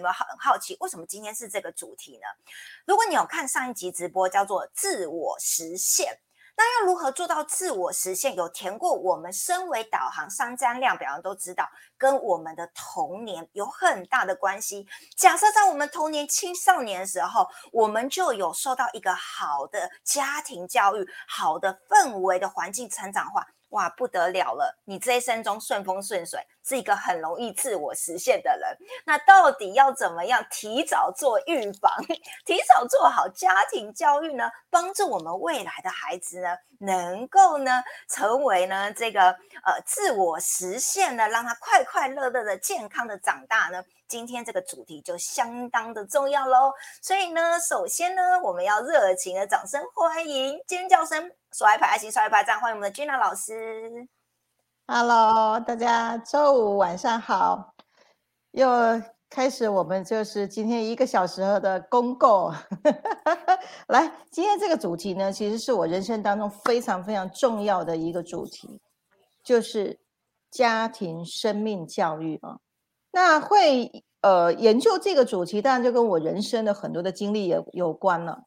有没有很好奇，为什么今天是这个主题呢？如果你有看上一集直播，叫做自我实现。那要如何做到自我实现？有填过我们身为导航商占量表都知道，跟我们的童年有很大的关系。假设在我们童年青少年的时候，我们就有受到一个好的家庭教育、好的氛围的环境成长化。哇，不得了了！你这一生中顺风顺水，是一个很容易自我实现的人。那到底要怎么样提早做预防，提早做好家庭教育呢？帮助我们未来的孩子呢，能够呢成为呢这个呃自我实现呢，让他快快乐乐的、健康的长大呢？今天这个主题就相当的重要喽。所以呢，首先呢，我们要热情的掌声欢迎，尖叫声。刷一排爱心，刷一排赞，欢迎我们的 Gina 老师。Hello，大家周五晚上好，又开始我们就是今天一个小时的公购。来，今天这个主题呢，其实是我人生当中非常非常重要的一个主题，就是家庭生命教育啊。那会呃研究这个主题，当然就跟我人生的很多的经历也有关了。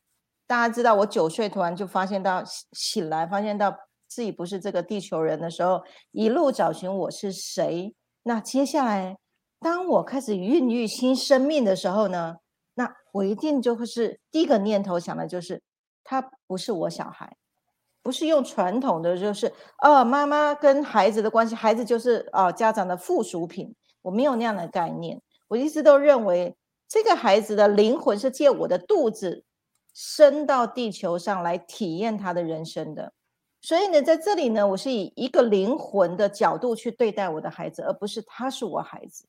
大家知道，我九岁突然就发现到醒来，发现到自己不是这个地球人的时候，一路找寻我是谁。那接下来，当我开始孕育新生命的时候呢，那我一定就会是第一个念头想的就是，他不是我小孩，不是用传统的就是哦，妈妈跟孩子的关系，孩子就是哦家长的附属品。我没有那样的概念，我一直都认为这个孩子的灵魂是借我的肚子。生到地球上来体验他的人生的，所以呢，在这里呢，我是以一个灵魂的角度去对待我的孩子，而不是他是我孩子。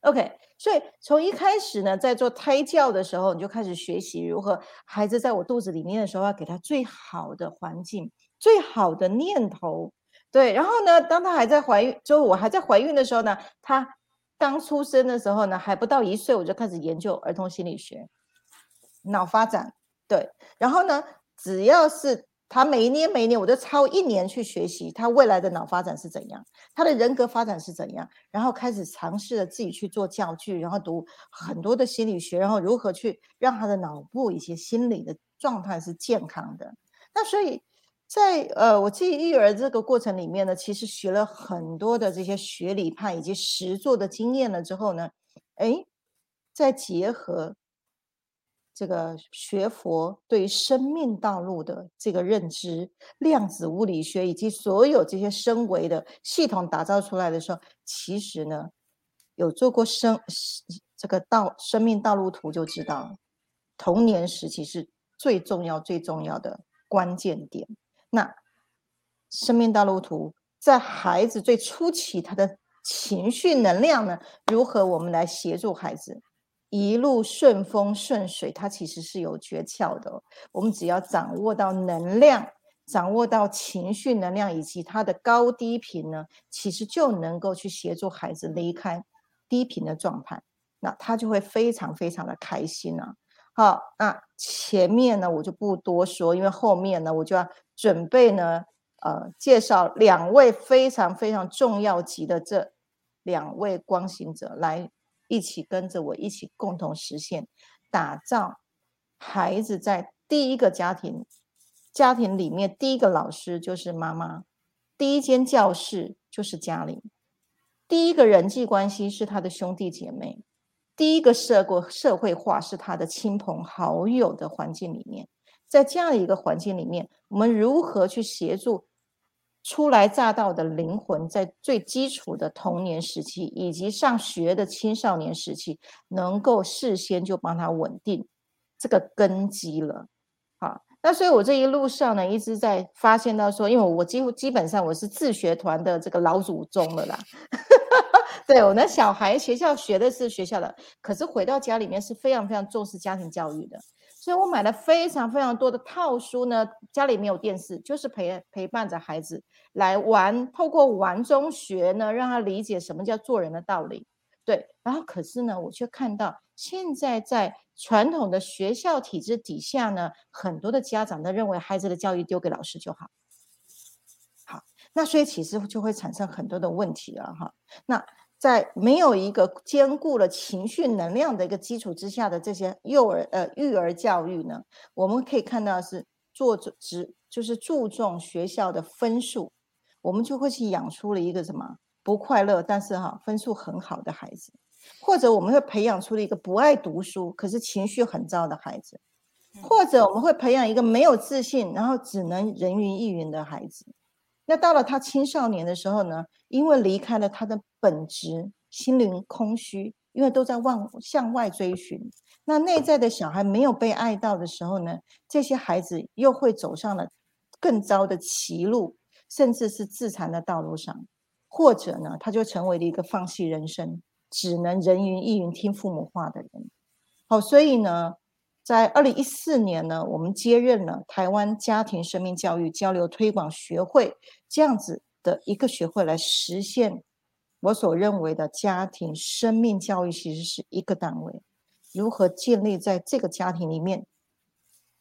OK，所以从一开始呢，在做胎教的时候，你就开始学习如何孩子在我肚子里面的时候，要给他最好的环境、最好的念头。对，然后呢，当他还在怀孕，就我还在怀孕的时候呢，他刚出生的时候呢，还不到一岁，我就开始研究儿童心理学、脑发展。对，然后呢，只要是他每一年每一年，我都超一年去学习他未来的脑发展是怎样，他的人格发展是怎样，然后开始尝试着自己去做教具，然后读很多的心理学，然后如何去让他的脑部以及心理的状态是健康的。那所以在呃，我自己育儿这个过程里面呢，其实学了很多的这些学理派以及实作的经验了之后呢，哎，再结合。这个学佛对生命道路的这个认知，量子物理学以及所有这些升维的系统打造出来的时候，其实呢，有做过生这个道生命道路图，就知道童年时期是最重要最重要的关键点。那生命道路图在孩子最初期，他的情绪能量呢，如何我们来协助孩子？一路顺风顺水，它其实是有诀窍的。我们只要掌握到能量，掌握到情绪能量以及它的高低频呢，其实就能够去协助孩子离开低频的状态，那他就会非常非常的开心了。好，那前面呢我就不多说，因为后面呢我就要准备呢，呃，介绍两位非常非常重要级的这两位光行者来。一起跟着我一起共同实现，打造孩子在第一个家庭家庭里面第一个老师就是妈妈，第一间教室就是家里，第一个人际关系是他的兄弟姐妹，第一个社过社会化是他的亲朋好友的环境里面，在这样一个环境里面，我们如何去协助？初来乍到的灵魂，在最基础的童年时期以及上学的青少年时期，能够事先就帮他稳定这个根基了。好，那所以我这一路上呢，一直在发现到说，因为我几乎基本上我是自学团的这个老祖宗了啦。对我那小孩学校学的是学校的，可是回到家里面是非常非常重视家庭教育的。所以我买了非常非常多的套书呢，家里没有电视，就是陪陪伴着孩子来玩，透过玩中学呢，让他理解什么叫做人的道理。对，然后可是呢，我却看到现在在传统的学校体制底下呢，很多的家长都认为孩子的教育丢给老师就好。好，那所以其实就会产生很多的问题了哈。那在没有一个兼顾了情绪能量的一个基础之下的这些幼儿呃育儿教育呢，我们可以看到是做只就是注重学校的分数，我们就会去养出了一个什么不快乐，但是哈分数很好的孩子，或者我们会培养出了一个不爱读书，可是情绪很糟的孩子，或者我们会培养一个没有自信，然后只能人云亦云的孩子。那到了他青少年的时候呢？因为离开了他的本质，心灵空虚，因为都在往向外追寻。那内在的小孩没有被爱到的时候呢？这些孩子又会走上了更糟的歧路，甚至是自残的道路上，或者呢，他就成为了一个放弃人生，只能人云亦云听父母话的人。好，所以呢。在二零一四年呢，我们接任了台湾家庭生命教育交流推广学会这样子的一个学会，来实现我所认为的家庭生命教育，其实是一个单位。如何建立在这个家庭里面，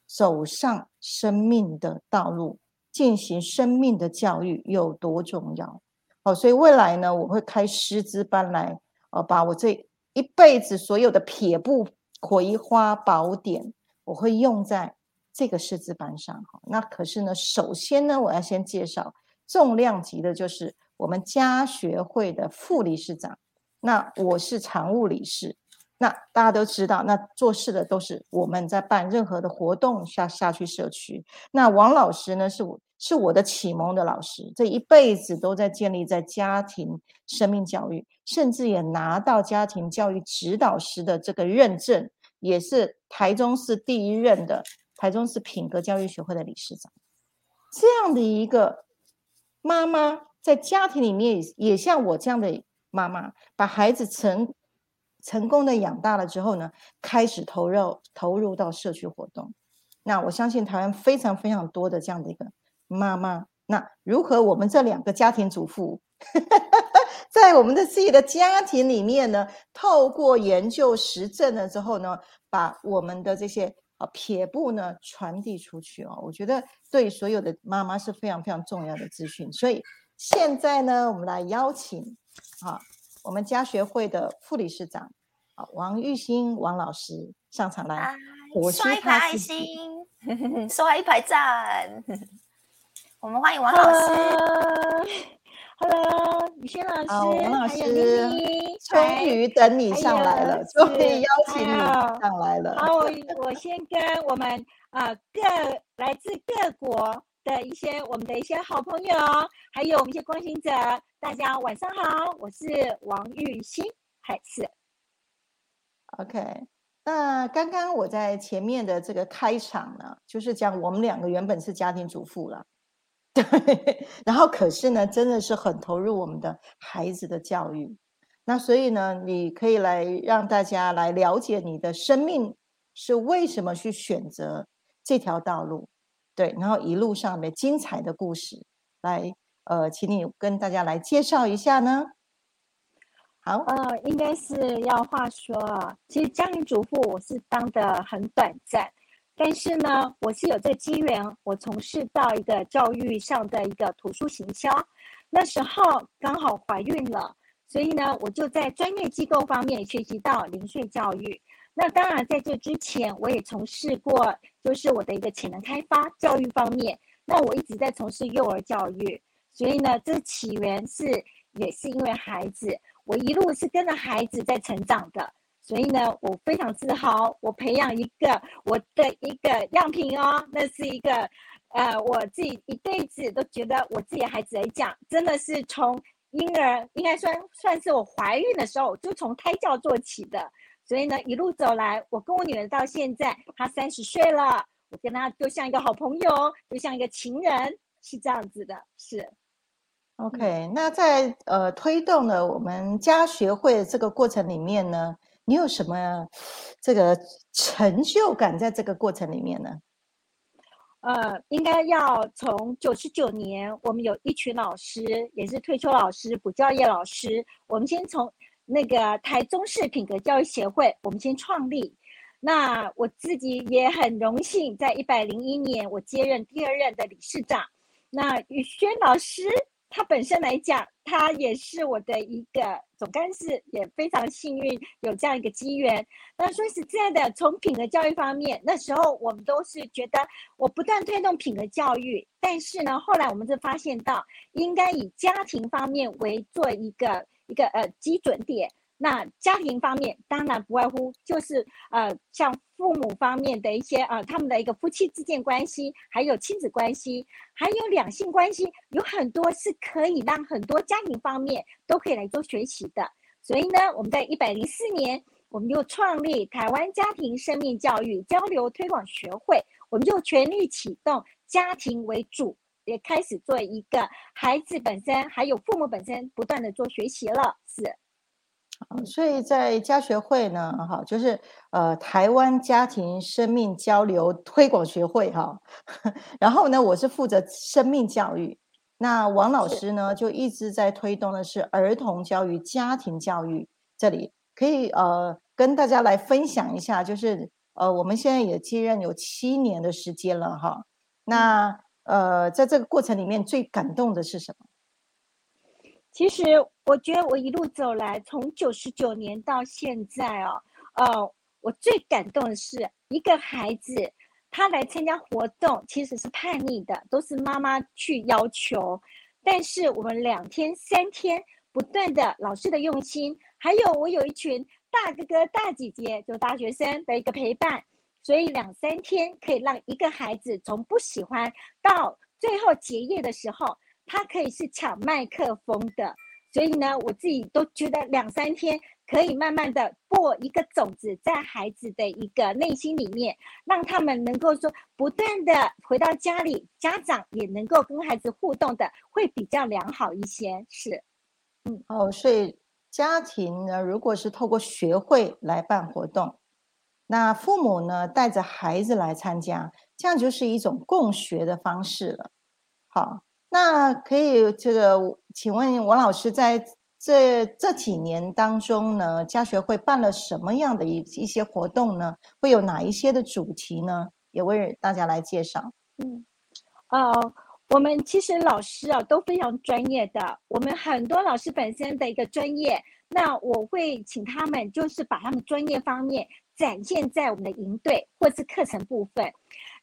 走上生命的道路，进行生命的教育有多重要？好，所以未来呢，我会开师资班来，呃，把我这一辈子所有的撇步。葵花宝典，我会用在这个师资班上。哈，那可是呢，首先呢，我要先介绍重量级的，就是我们家学会的副理事长。那我是常务理事。那大家都知道，那做事的都是我们在办任何的活动下下去社区。那王老师呢，是我是我的启蒙的老师，这一辈子都在建立在家庭生命教育，甚至也拿到家庭教育指导师的这个认证。也是台中市第一任的台中市品格教育学会的理事长，这样的一个妈妈，在家庭里面也像我这样的妈妈，把孩子成成功的养大了之后呢，开始投入投入到社区活动。那我相信台湾非常非常多的这样的一个妈妈，那如何我们这两个家庭主妇？在我们的自己的家庭里面呢，透过研究实证了之后呢，把我们的这些啊撇步呢传递出去哦，我觉得对所有的妈妈是非常非常重要的资讯。所以现在呢，我们来邀请啊我们家学会的副理事长啊王玉兴王老师上场来，我刷一排爱心，刷一排赞，我们欢迎王老师。Hello，雨轩老师，王老师，终于等你上来了，终于邀请你上来了。好，我我先跟我们啊各来自各国的一些我们的一些好朋友，还有我们一些关心者，大家晚上好，我是王玉欣，还是 OK。那刚刚我在前面的这个开场呢，就是讲我们两个原本是家庭主妇了。对，然后可是呢，真的是很投入我们的孩子的教育。那所以呢，你可以来让大家来了解你的生命是为什么去选择这条道路。对，然后一路上的精彩的故事，来，呃，请你跟大家来介绍一下呢。好，呃，应该是要话说啊，其实家庭主妇我是当的很短暂。但是呢，我是有这个机缘，我从事到一个教育上的一个图书行销，那时候刚好怀孕了，所以呢，我就在专业机构方面学习到零岁教育。那当然，在这之前，我也从事过，就是我的一个潜能开发教育方面。那我一直在从事幼儿教育，所以呢，这起源是也是因为孩子，我一路是跟着孩子在成长的。所以呢，我非常自豪，我培养一个我的一个样品哦，那是一个，呃，我自己一辈子都觉得我自己孩子来讲，真的是从婴儿应该算算是我怀孕的时候就从胎教做起的。所以呢，一路走来，我跟我女儿到现在，她三十岁了，我跟她就像一个好朋友，就像一个情人，是这样子的，是。OK，那在呃推动了我们家学会这个过程里面呢？你有什么这个成就感在这个过程里面呢？呃，应该要从九十九年，我们有一群老师，也是退休老师、补教业老师。我们先从那个台中市品格教育协会，我们先创立。那我自己也很荣幸，在一百零一年，我接任第二任的理事长。那宇轩老师他本身来讲，他也是我的一个总干事，也非常幸运有这样一个机缘。那说实在的，从品格教育方面，那时候我们都是觉得我不断推动品格教育，但是呢，后来我们就发现到，应该以家庭方面为做一个一个呃基准点。那家庭方面当然不外乎就是呃，像父母方面的一些呃，他们的一个夫妻之间关系，还有亲子关系，还有两性关系，有很多是可以让很多家庭方面都可以来做学习的。所以呢，我们在一百零四年，我们就创立台湾家庭生命教育交流推广学会，我们就全力启动家庭为主，也开始做一个孩子本身还有父母本身不断的做学习了，是。所以在家学会呢，哈，就是呃台湾家庭生命交流推广学会哈，然后呢，我是负责生命教育，那王老师呢就一直在推动的是儿童教育、家庭教育，这里。可以呃跟大家来分享一下，就是呃我们现在也接任有七年的时间了哈，那呃在这个过程里面最感动的是什么？其实我觉得我一路走来，从九十九年到现在哦，呃，我最感动的是一个孩子，他来参加活动其实是叛逆的，都是妈妈去要求，但是我们两天三天不断的老师的用心，还有我有一群大哥哥大姐姐，就大学生的一个陪伴，所以两三天可以让一个孩子从不喜欢到最后结业的时候。他可以是抢麦克风的，所以呢，我自己都觉得两三天可以慢慢的播一个种子在孩子的一个内心里面，让他们能够说不断的回到家里，家长也能够跟孩子互动的会比较良好一些。是，嗯，哦，所以家庭呢，如果是透过学会来办活动，那父母呢带着孩子来参加，这样就是一种共学的方式了。好。那可以，这个请问王老师，在这这几年当中呢，家学会办了什么样的一一些活动呢？会有哪一些的主题呢？也为大家来介绍。嗯，呃，我们其实老师啊都非常专业的，我们很多老师本身的一个专业，那我会请他们就是把他们专业方面。展现在我们的营队或是课程部分，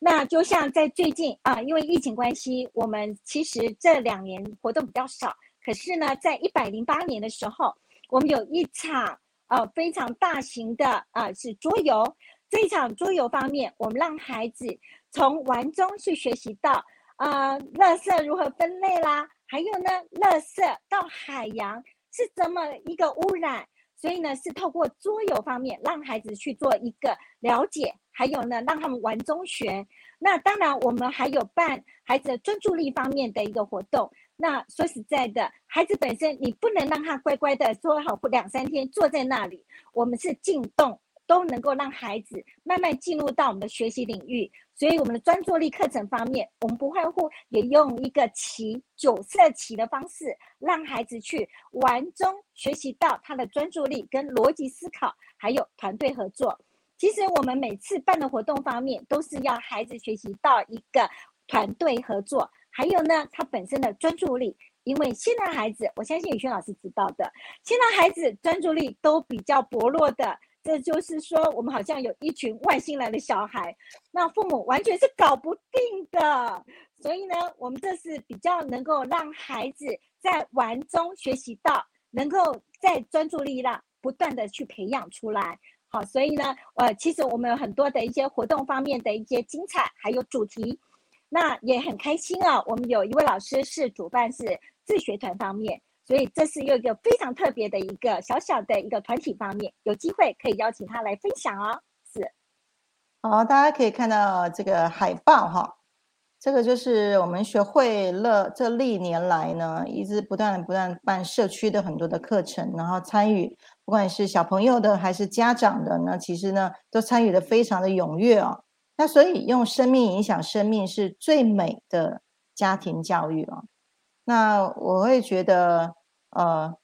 那就像在最近啊，因为疫情关系，我们其实这两年活动比较少。可是呢，在一百零八年的时候，我们有一场呃非常大型的啊是桌游。这一场桌游方面，我们让孩子从玩中去学习到啊，垃圾如何分类啦，还有呢，垃圾到海洋是怎么一个污染。所以呢，是透过桌游方面让孩子去做一个了解，还有呢，让他们玩中学。那当然，我们还有办孩子专注力方面的一个活动。那说实在的，孩子本身你不能让他乖乖的坐好两三天坐在那里，我们是进动。都能够让孩子慢慢进入到我们的学习领域，所以我们的专注力课程方面，我们不外乎也用一个棋九色棋的方式，让孩子去玩中学习到他的专注力跟逻辑思考，还有团队合作。其实我们每次办的活动方面，都是要孩子学习到一个团队合作，还有呢他本身的专注力。因为现在孩子，我相信宇轩老师知道的，现在孩子专注力都比较薄弱的。这就是说，我们好像有一群外星来的小孩，那父母完全是搞不定的。所以呢，我们这是比较能够让孩子在玩中学习到，能够在专注力上不断的去培养出来。好，所以呢，呃，其实我们有很多的一些活动方面的一些精彩，还有主题，那也很开心啊。我们有一位老师是主办是自学团方面。所以这是又一个非常特别的一个小小的一个团体方面，有机会可以邀请他来分享哦。是，好，大家可以看到这个海报哈，这个就是我们学会了这历年来呢，一直不断不断办社区的很多的课程，然后参与，不管是小朋友的还是家长的，那其实呢都参与的非常的踊跃哦。那所以用生命影响生命是最美的家庭教育哦。那我会觉得，呃，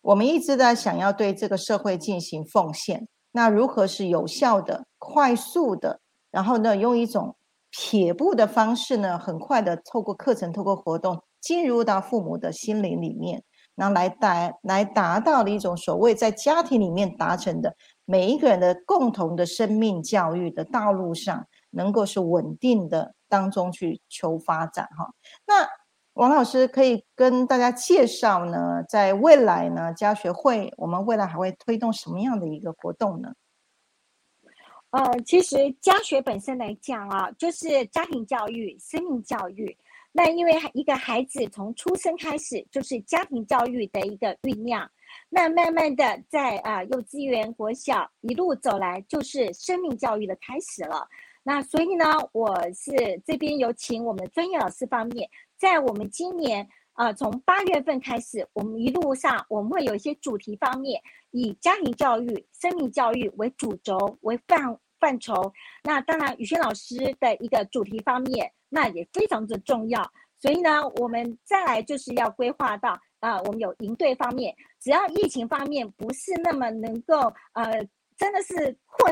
我们一直在想要对这个社会进行奉献。那如何是有效的、快速的，然后呢，用一种撇步的方式呢，很快的透过课程、透过活动进入到父母的心灵里面，然后来达来达到的一种所谓在家庭里面达成的每一个人的共同的生命教育的道路上，能够是稳定的当中去求发展哈。那王老师可以跟大家介绍呢，在未来呢，家学会我们未来还会推动什么样的一个活动呢？呃，其实家学本身来讲啊，就是家庭教育、生命教育。那因为一个孩子从出生开始就是家庭教育的一个酝酿，那慢慢的在啊幼稚园、国小一路走来，就是生命教育的开始了。那所以呢，我是这边有请我们的专业老师方面。在我们今年啊，从八月份开始，我们一路上我们会有一些主题方面，以家庭教育、生命教育为主轴为范范畴。那当然，宇轩老师的一个主题方面，那也非常的重要。所以呢，我们再来就是要规划到啊，我们有营队方面，只要疫情方面不是那么能够呃，真的是或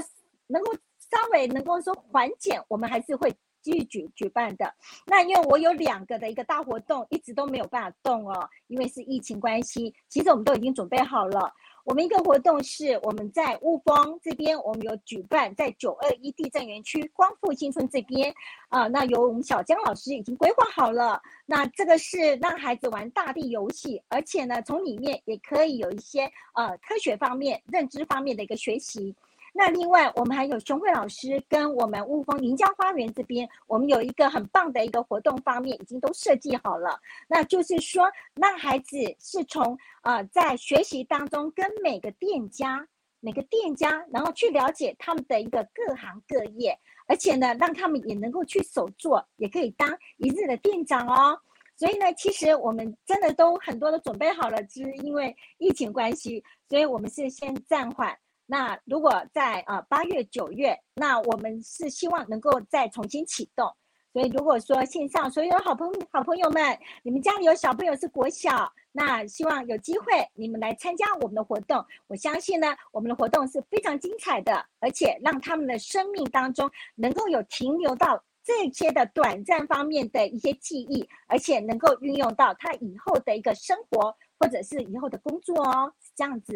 能够稍微能够说缓解，我们还是会。继续举举办的那，因为我有两个的一个大活动，一直都没有办法动哦，因为是疫情关系。其实我们都已经准备好了。我们一个活动是我们在乌峰这边，我们有举办在九二一地震园区光复新村这边啊，那由我们小江老师已经规划好了。那这个是让孩子玩大地游戏，而且呢，从里面也可以有一些呃科学方面、认知方面的一个学习。那另外，我们还有熊慧老师跟我们雾峰临江花园这边，我们有一个很棒的一个活动方面，已经都设计好了。那就是说，让孩子是从呃在学习当中跟每个店家、每个店家，然后去了解他们的一个各行各业，而且呢，让他们也能够去手做，也可以当一日的店长哦。所以呢，其实我们真的都很多都准备好了，只是因为疫情关系，所以我们是先暂缓。那如果在啊八月九月，那我们是希望能够再重新启动。所以如果说线上所有好朋好朋友们，你们家里有小朋友是国小，那希望有机会你们来参加我们的活动。我相信呢，我们的活动是非常精彩的，而且让他们的生命当中能够有停留到这些的短暂方面的一些记忆，而且能够运用到他以后的一个生活或者是以后的工作哦，这样子。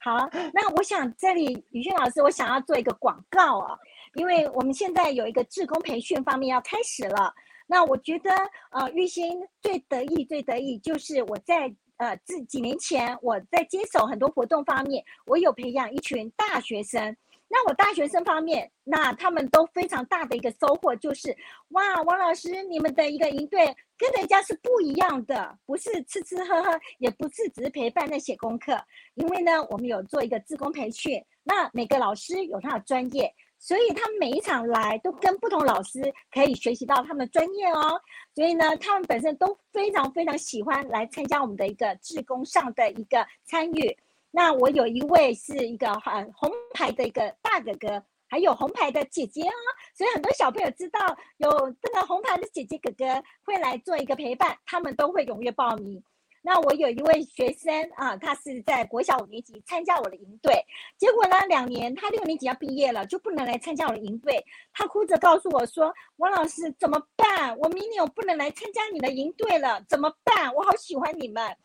好，那我想这里宇轩老师，我想要做一个广告啊，因为我们现在有一个志工培训方面要开始了。那我觉得，呃，玉鑫最得意、最得意就是我在呃这几年前我在接手很多活动方面，我有培养一群大学生。那我大学生方面，那他们都非常大的一个收获就是，哇，王老师，你们的一个营队跟人家是不一样的，不是吃吃喝喝，也不是只是陪伴在写功课，因为呢，我们有做一个自工培训，那每个老师有他的专业，所以他们每一场来都跟不同老师可以学习到他们的专业哦，所以呢，他们本身都非常非常喜欢来参加我们的一个志工上的一个参与。那我有一位是一个很红牌的一个大哥哥，还有红牌的姐姐啊，所以很多小朋友知道有这个红牌的姐姐哥哥会来做一个陪伴，他们都会踊跃报名。那我有一位学生啊，他是在国小五年级参加我的营队，结果呢，两年他六年级要毕业了，就不能来参加我的营队，他哭着告诉我说：“王老师怎么办？我明年我不能来参加你的营队了，怎么办？我好喜欢你们。”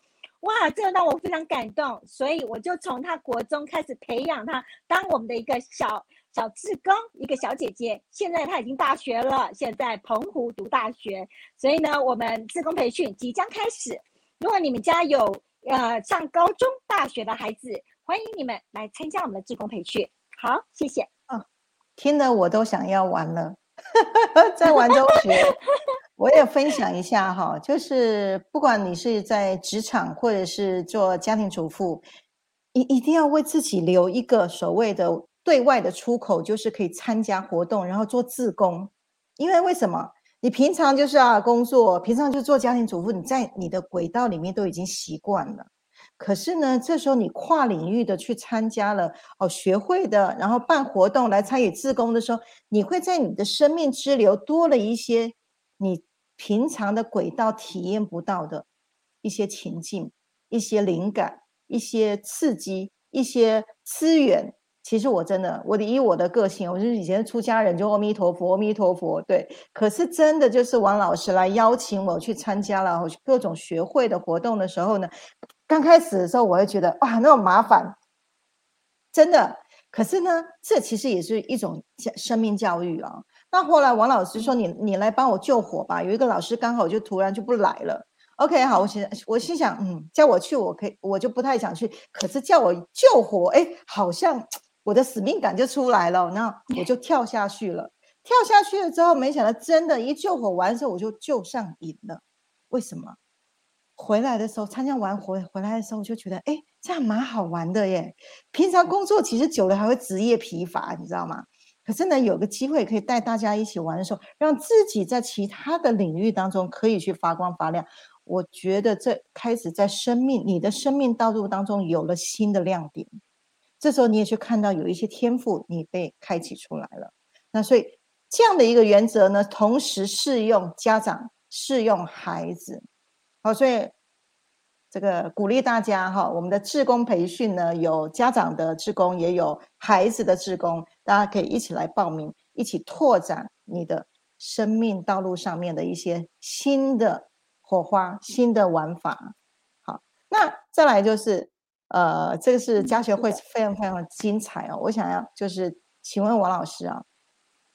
哇，这个让我非常感动，所以我就从他国中开始培养他当我们的一个小小志工，一个小姐姐。现在他已经大学了，现在澎湖读大学。所以呢，我们志工培训即将开始。如果你们家有呃上高中、大学的孩子，欢迎你们来参加我们的志工培训。好，谢谢。啊，听得我都想要玩了，在玩中学。我也分享一下哈，就是不管你是在职场或者是做家庭主妇，一一定要为自己留一个所谓的对外的出口，就是可以参加活动，然后做自工。因为为什么？你平常就是啊工作，平常就做家庭主妇，你在你的轨道里面都已经习惯了。可是呢，这时候你跨领域的去参加了哦，学会的，然后办活动来参与自工的时候，你会在你的生命之流多了一些。你平常的轨道体验不到的一些情境、一些灵感、一些刺激、一些资源，其实我真的，我的以我的个性，我就是以前出家人就阿弥陀佛，阿弥陀佛，对。可是真的就是王老师来邀请我去参加了各种学会的活动的时候呢，刚开始的时候我会觉得哇，那么麻烦，真的。可是呢，这其实也是一种生命教育啊。那后来王老师说：“你你来帮我救火吧。”有一个老师刚好就突然就不来了。OK，好，我心我心想，嗯，叫我去，我可以，我就不太想去。可是叫我救火，哎，好像。我的使命感就出来了，那我就跳下去了。跳下去了之后，没想到真的，一救火完之后，我就救上瘾了。为什么？回来的时候参加完回回来的时候，我就觉得，哎，这样蛮好玩的耶。平常工作其实久了还会职业疲乏，你知道吗？可是呢，有个机会可以带大家一起玩的时候，让自己在其他的领域当中可以去发光发亮。我觉得这开始在生命你的生命道路当中有了新的亮点。这时候你也去看到有一些天赋你被开启出来了，那所以这样的一个原则呢，同时适用家长，适用孩子。好，所以这个鼓励大家哈，我们的志工培训呢，有家长的志工，也有孩子的志工，大家可以一起来报名，一起拓展你的生命道路上面的一些新的火花、新的玩法。好，那再来就是。呃，这个是家学会非常非常的精彩哦。我想要就是请问王老师啊，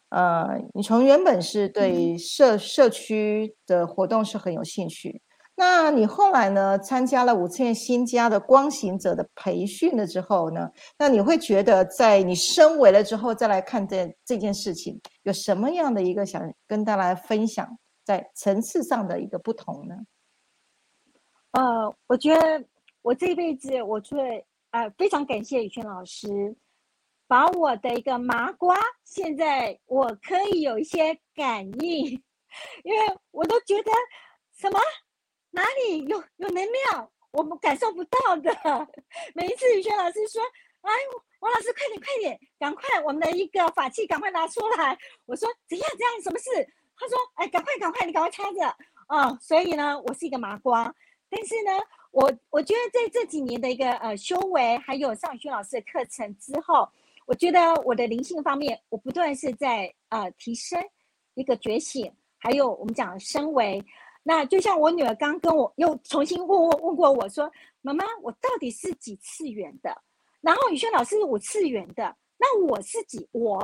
呃，你从原本是对社社区的活动是很有兴趣，那你后来呢参加了五次元新家的光行者的培训了之后呢，那你会觉得在你升维了之后再来看这这件事情，有什么样的一个想跟大家分享在层次上的一个不同呢？呃，我觉得。我这一辈子，我除了呃非常感谢宇轩老师，把我的一个麻瓜，现在我可以有一些感应，因为我都觉得什么哪里有有能量，我们感受不到的。每一次宇轩老师说：“哎，王老师快点快点，赶快我们的一个法器赶快拿出来。”我说：“怎样怎样？什么事？”他说：“哎，赶快赶快，你赶快插着啊！”所以呢，我是一个麻瓜，但是呢。我我觉得在这几年的一个呃修为，还有尚宇轩老师的课程之后，我觉得我的灵性方面，我不断是在呃提升一个觉醒，还有我们讲升维。那就像我女儿刚跟我又重新问问问过我说：“妈妈，我到底是几次元的？”然后宇轩老师是五次元的，那我是几我？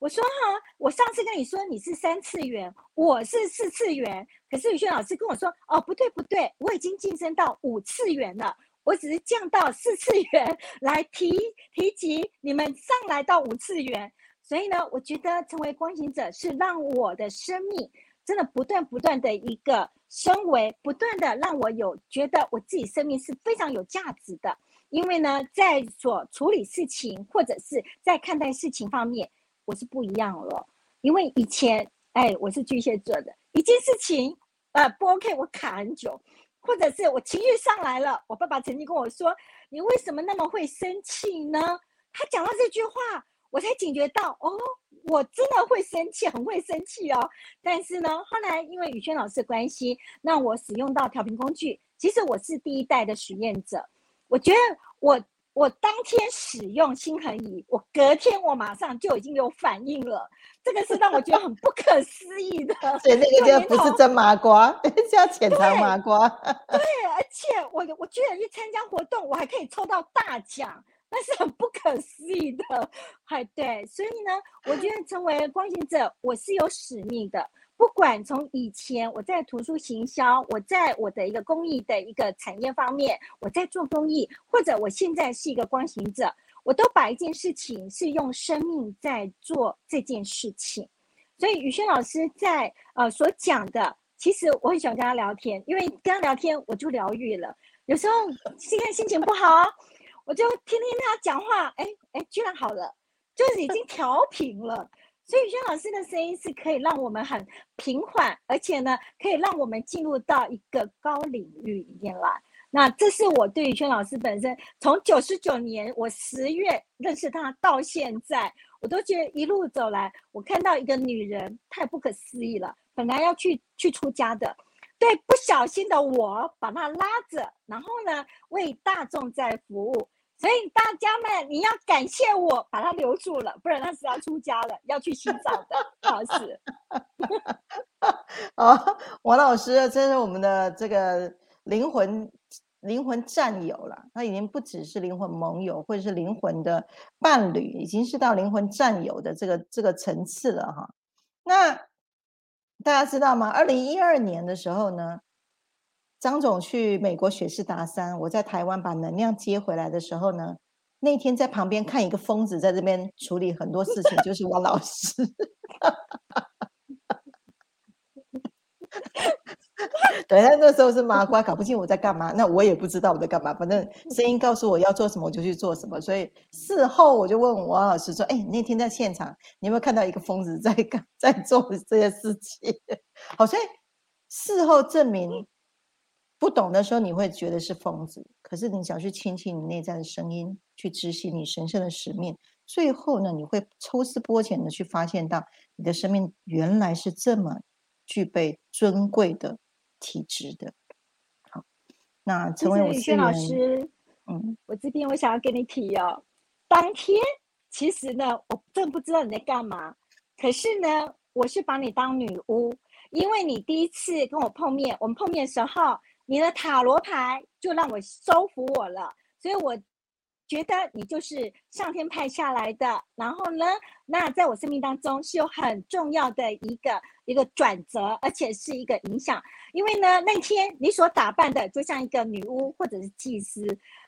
我说哈，我上次跟你说你是三次元，我是四次元，可是宇轩老师跟我说，哦，不对不对，我已经晋升到五次元了，我只是降到四次元来提提及你们上来到五次元，所以呢，我觉得成为光行者是让我的生命真的不断不断的一个升维，不断的让我有觉得我自己生命是非常有价值的，因为呢，在所处理事情或者是在看待事情方面。我是不一样了，因为以前，哎，我是巨蟹座的，一件事情，呃，不 OK，我卡很久，或者是我情绪上来了，我爸爸曾经跟我说：“你为什么那么会生气呢？”他讲到这句话，我才警觉到，哦，我真的会生气，很会生气哦。但是呢，后来因为宇轩老师的关系，那我使用到调频工具，其实我是第一代的实验者，我觉得我。我当天使用心恒仪，我隔天我马上就已经有反应了，这个是让我觉得很不可思议的。所以那个就不是真麻瓜，叫潜藏麻瓜。对，而且我我居然去参加活动，我还可以抽到大奖，那是很不可思议的。还对，所以呢，我觉得成为光行者，我是有使命的。不管从以前我在图书行销，我在我的一个公益的一个产业方面，我在做公益，或者我现在是一个光行者，我都把一件事情是用生命在做这件事情。所以宇轩老师在呃所讲的，其实我很喜欢跟他聊天，因为跟他聊天我就疗愈了。有时候现在心情不好，我就听听他讲话，哎哎，居然好了，就是已经调频了。所以，轩老师的声音是可以让我们很平缓，而且呢，可以让我们进入到一个高领域里面来。那这是我对于轩老师本身，从九十九年我十月认识他到现在，我都觉得一路走来，我看到一个女人太不可思议了。本来要去去出家的，对不小心的我把她拉着，然后呢为大众在服务。所以大家们，你要感谢我把他留住了，不然他是要出家了，要去洗澡的。老师，哦，王老师，这是我们的这个灵魂灵魂战友了，他已经不只是灵魂盟友，或者是灵魂的伴侣，已经是到灵魂战友的这个这个层次了哈。那大家知道吗？二零一二年的时候呢？张总去美国雪士达山，我在台湾把能量接回来的时候呢，那天在旁边看一个疯子在这边处理很多事情，就是王老师。对，他那时候是麻瓜，搞不清我在干嘛，那我也不知道我在干嘛，反正声音告诉我要做什么，我就去做什么。所以事后我就问王老师说：“哎，那天在现场，你有没有看到一个疯子在干在做这些事情？”好，所以事后证明。不懂的时候，你会觉得是疯子。可是你想去倾听你内在的声音，去执行你神圣的使命，最后呢，你会抽丝剥茧的去发现到你的生命原来是这么具备尊贵的体质的。好，那成为我轩老师，嗯，我这边我想要跟你提哦，当天其实呢，我真不知道你在干嘛，可是呢，我是把你当女巫，因为你第一次跟我碰面，我们碰面的时候。你的塔罗牌就让我收服我了，所以我觉得你就是上天派下来的。然后呢，那在我生命当中是有很重要的一个一个转折，而且是一个影响。因为呢，那天你所打扮的就像一个女巫或者是祭司，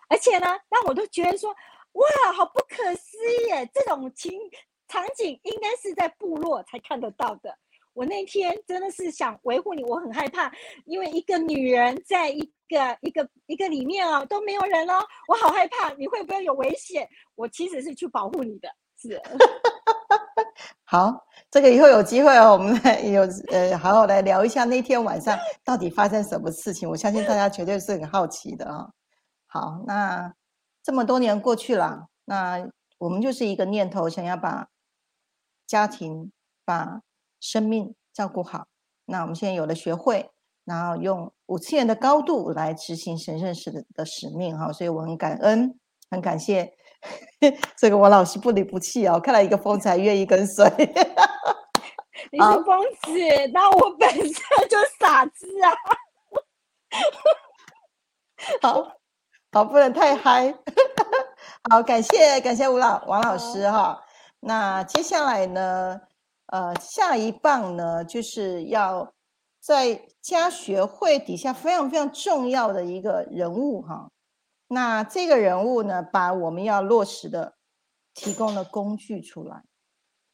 而且呢，让我都觉得说，哇，好不可思议！这种情场景应该是在部落才看得到的。我那天真的是想维护你，我很害怕，因为一个女人在一个一个一个里面哦都没有人哦，我好害怕你会不会有危险？我其实是去保护你的，是。好，这个以后有机会哦，我们 有呃好好来聊一下那天晚上到底发生什么事情。我相信大家绝对是很好奇的啊。好，那这么多年过去了，那我们就是一个念头，想要把家庭把。生命照顾好，那我们现在有了学会，然后用五次元的高度来执行神圣使的的使命哈，所以我很感恩，很感谢 这个王老师不离不弃哦，看来一个疯子还愿意跟随。你是疯子，那我本身就傻子啊。好好，不能太嗨。好，感谢感谢吴老王老师哈。那接下来呢？呃，下一棒呢，就是要在家学会底下非常非常重要的一个人物哈。那这个人物呢，把我们要落实的提供了工具出来。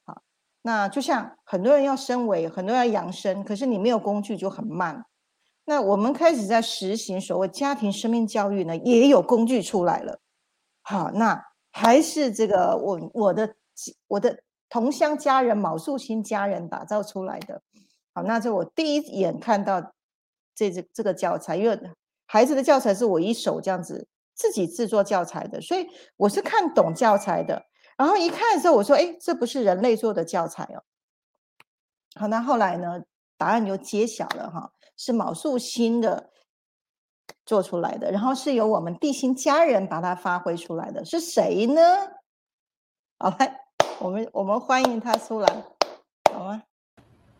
好，那就像很多人要升维，很多人要养生，可是你没有工具就很慢。那我们开始在实行所谓家庭生命教育呢，也有工具出来了。好，那还是这个我我的我的。同乡家人、卯树星家人打造出来的，好，那是我第一眼看到这这这个教材，因为孩子的教材是我一手这样子自己制作教材的，所以我是看懂教材的。然后一看的时候，我说：“哎，这不是人类做的教材哦。”好，那后来呢，答案就揭晓了哈，是卯树星的做出来的，然后是由我们地心家人把它发挥出来的，是谁呢？好来。我们我们欢迎他出来，好吗？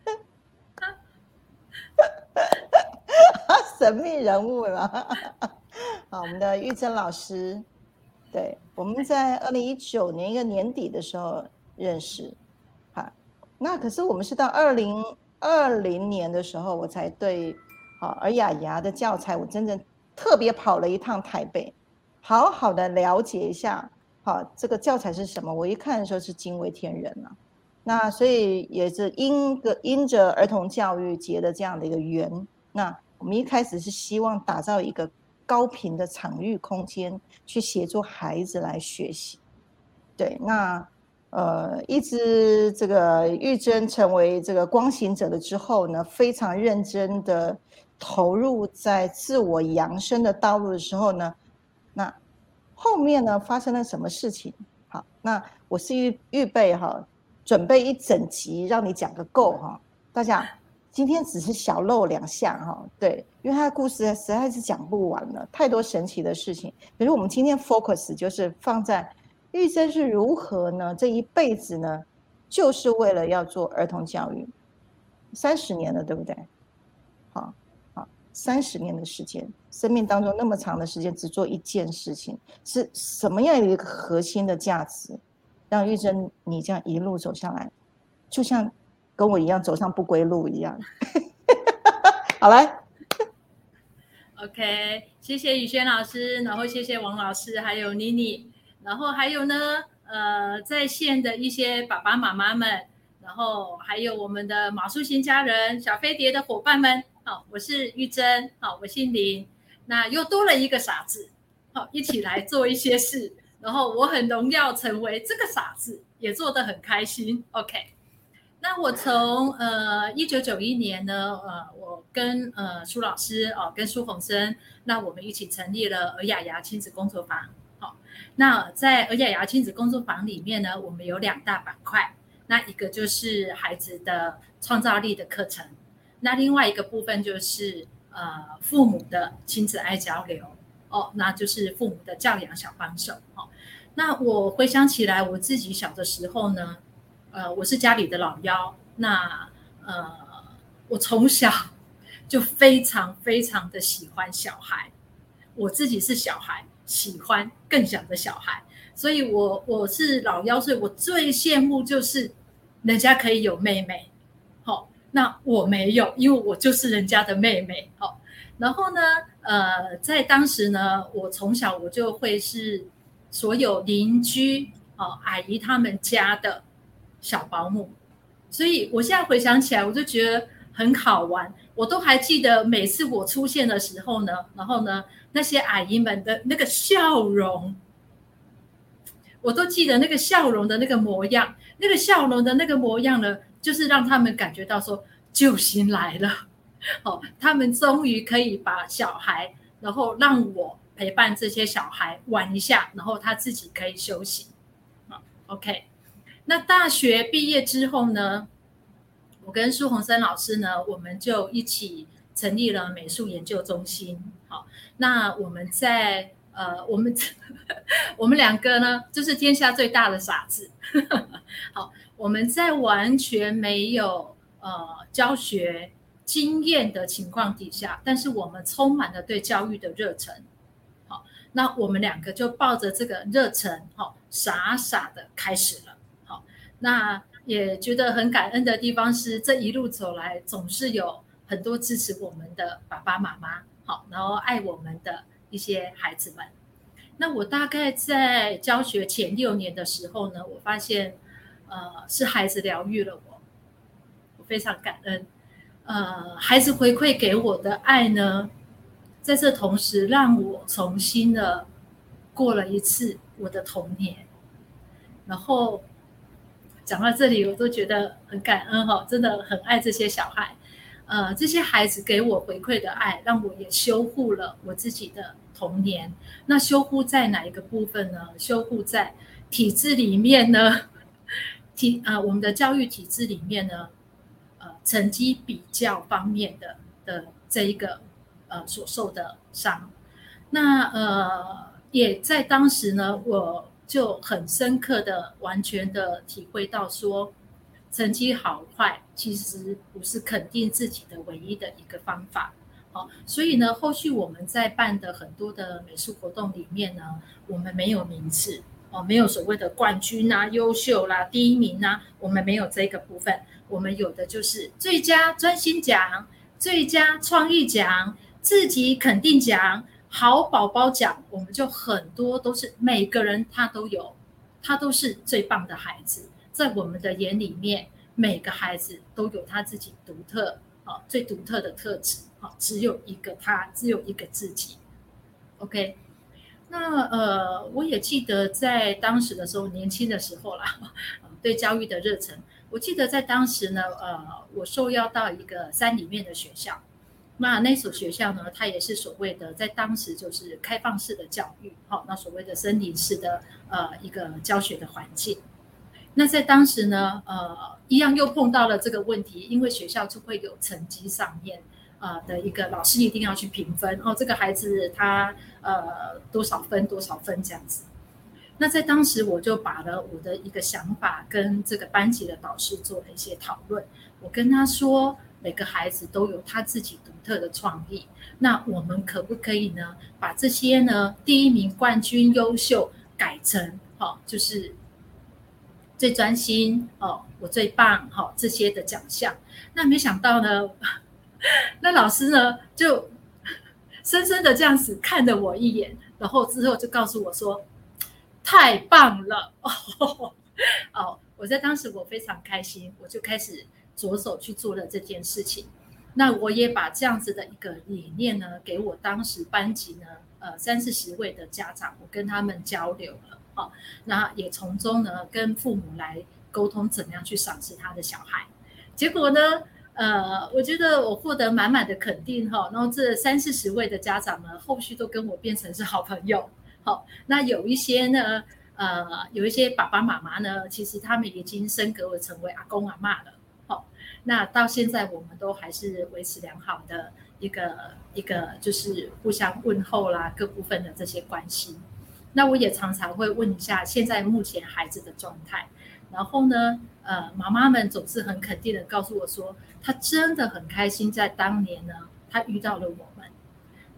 神秘人物了，好，我们的玉珍老师，对，我们在二零一九年一个年底的时候认识，哈，那可是我们是到二零二零年的时候，我才对，好，而雅雅的教材，我真正特别跑了一趟台北，好好的了解一下。啊，这个教材是什么？我一看的时候是惊为天人啊。那所以也是因个因着儿童教育节的这样的一个缘，那我们一开始是希望打造一个高频的场域空间，去协助孩子来学习。对，那呃，一直这个玉珍成为这个光行者了之后呢，非常认真的投入在自我扬升的道路的时候呢，后面呢发生了什么事情？好，那我是预预备哈，准备一整集让你讲个够哈。大家今天只是小露两下哈，对，因为他的故事实在是讲不完了，太多神奇的事情。可是我们今天 focus 就是放在玉珍是如何呢？这一辈子呢，就是为了要做儿童教育，三十年了，对不对？好，好，三十年的时间，生命当中那么长的时间，只做一件事情，是什么样一个核心的价值，让玉珍你这样一路走下来，就像。跟我一样走上不归路一样，好来，OK，谢谢宇轩老师，然后谢谢王老师，还有妮妮，然后还有呢，呃，在线的一些爸爸妈妈们，然后还有我们的马术型家人小飞碟的伙伴们，好，我是玉珍，好，我姓林，那又多了一个傻子，好，一起来做一些事，然后我很荣耀成为这个傻子，也做得很开心，OK。那我从呃一九九一年呢，呃，我跟呃苏老师哦，跟苏宏生，那我们一起成立了尔雅雅亲子工作坊。好，那在尔雅雅亲子工作坊里面呢，我们有两大板块，那一个就是孩子的创造力的课程，那另外一个部分就是呃父母的亲子爱交流哦，那就是父母的教养小帮手。哦，那我回想起来，我自己小的时候呢。呃，我是家里的老幺，那呃，我从小就非常非常的喜欢小孩，我自己是小孩，喜欢更小的小孩，所以我我是老幺，所以我最羡慕就是人家可以有妹妹，那我没有，因为我就是人家的妹妹，哦，然后呢，呃，在当时呢，我从小我就会是所有邻居哦阿姨他们家的。小保姆，所以我现在回想起来，我就觉得很好玩。我都还记得每次我出现的时候呢，然后呢，那些阿姨们的那个笑容，我都记得那个笑容的那个模样，那个笑容的那个模样呢，就是让他们感觉到说救星来了。哦，他们终于可以把小孩，然后让我陪伴这些小孩玩一下，然后他自己可以休息。好，OK。那大学毕业之后呢，我跟苏宏生老师呢，我们就一起成立了美术研究中心。好，那我们在呃，我们我们两个呢，就是天下最大的傻子。好，我们在完全没有呃教学经验的情况底下，但是我们充满了对教育的热忱。好，那我们两个就抱着这个热忱，好，傻傻的开始了。好那也觉得很感恩的地方是，这一路走来总是有很多支持我们的爸爸妈妈，好，然后爱我们的一些孩子们。那我大概在教学前六年的时候呢，我发现，呃，是孩子疗愈了我，我非常感恩。呃，孩子回馈给我的爱呢，在这同时让我重新的过了一次我的童年，然后。讲到这里，我都觉得很感恩哈，真的很爱这些小孩，呃，这些孩子给我回馈的爱，让我也修护了我自己的童年。那修护在哪一个部分呢？修护在体制里面呢？体啊，我们的教育体制里面呢，呃，成绩比较方面的的这一个呃所受的伤。那呃，也在当时呢，我。就很深刻的、完全的体会到，说成绩好坏其实不是肯定自己的唯一的一个方法。好，所以呢，后续我们在办的很多的美术活动里面呢，我们没有名次哦，没有所谓的冠军啊、优秀啦、第一名啊，我们没有这个部分。我们有的就是最佳专心奖、最佳创意奖、自己肯定奖。好宝宝奖，我们就很多都是每个人他都有，他都是最棒的孩子，在我们的眼里面，每个孩子都有他自己独特啊最独特的特质啊，只有一个他，只有一个自己。OK，那呃，我也记得在当时的时候，年轻的时候啦，对教育的热忱，我记得在当时呢，呃，我受邀到一个山里面的学校。那那所学校呢，它也是所谓的在当时就是开放式的教育，好，那所谓的森林式的呃一个教学的环境。那在当时呢，呃，一样又碰到了这个问题，因为学校就会有成绩上面呃的一个老师一定要去评分哦，这个孩子他呃多少分多少分这样子。那在当时我就把了我的一个想法跟这个班级的导师做了一些讨论，我跟他说，每个孩子都有他自己独特的创意，那我们可不可以呢，把这些呢第一名、冠军、优秀改成好，就是最专心哦，我最棒好这些的奖项？那没想到呢，那老师呢就深深的这样子看了我一眼，然后之后就告诉我说。太棒了哦！哦，我在当时我非常开心，我就开始着手去做了这件事情。那我也把这样子的一个理念呢，给我当时班级呢，呃，三四十位的家长，我跟他们交流了。哦，那也从中呢，跟父母来沟通怎么样去赏识他的小孩。结果呢，呃，我觉得我获得满满的肯定哈。然后这三四十位的家长呢，后续都跟我变成是好朋友。好，那有一些呢，呃，有一些爸爸妈妈呢，其实他们已经升格为成为阿公阿妈了。好，那到现在我们都还是维持良好的一个一个，就是互相问候啦，各部分的这些关系。那我也常常会问一下现在目前孩子的状态，然后呢，呃，妈妈们总是很肯定的告诉我说，她真的很开心，在当年呢，她遇到了我们，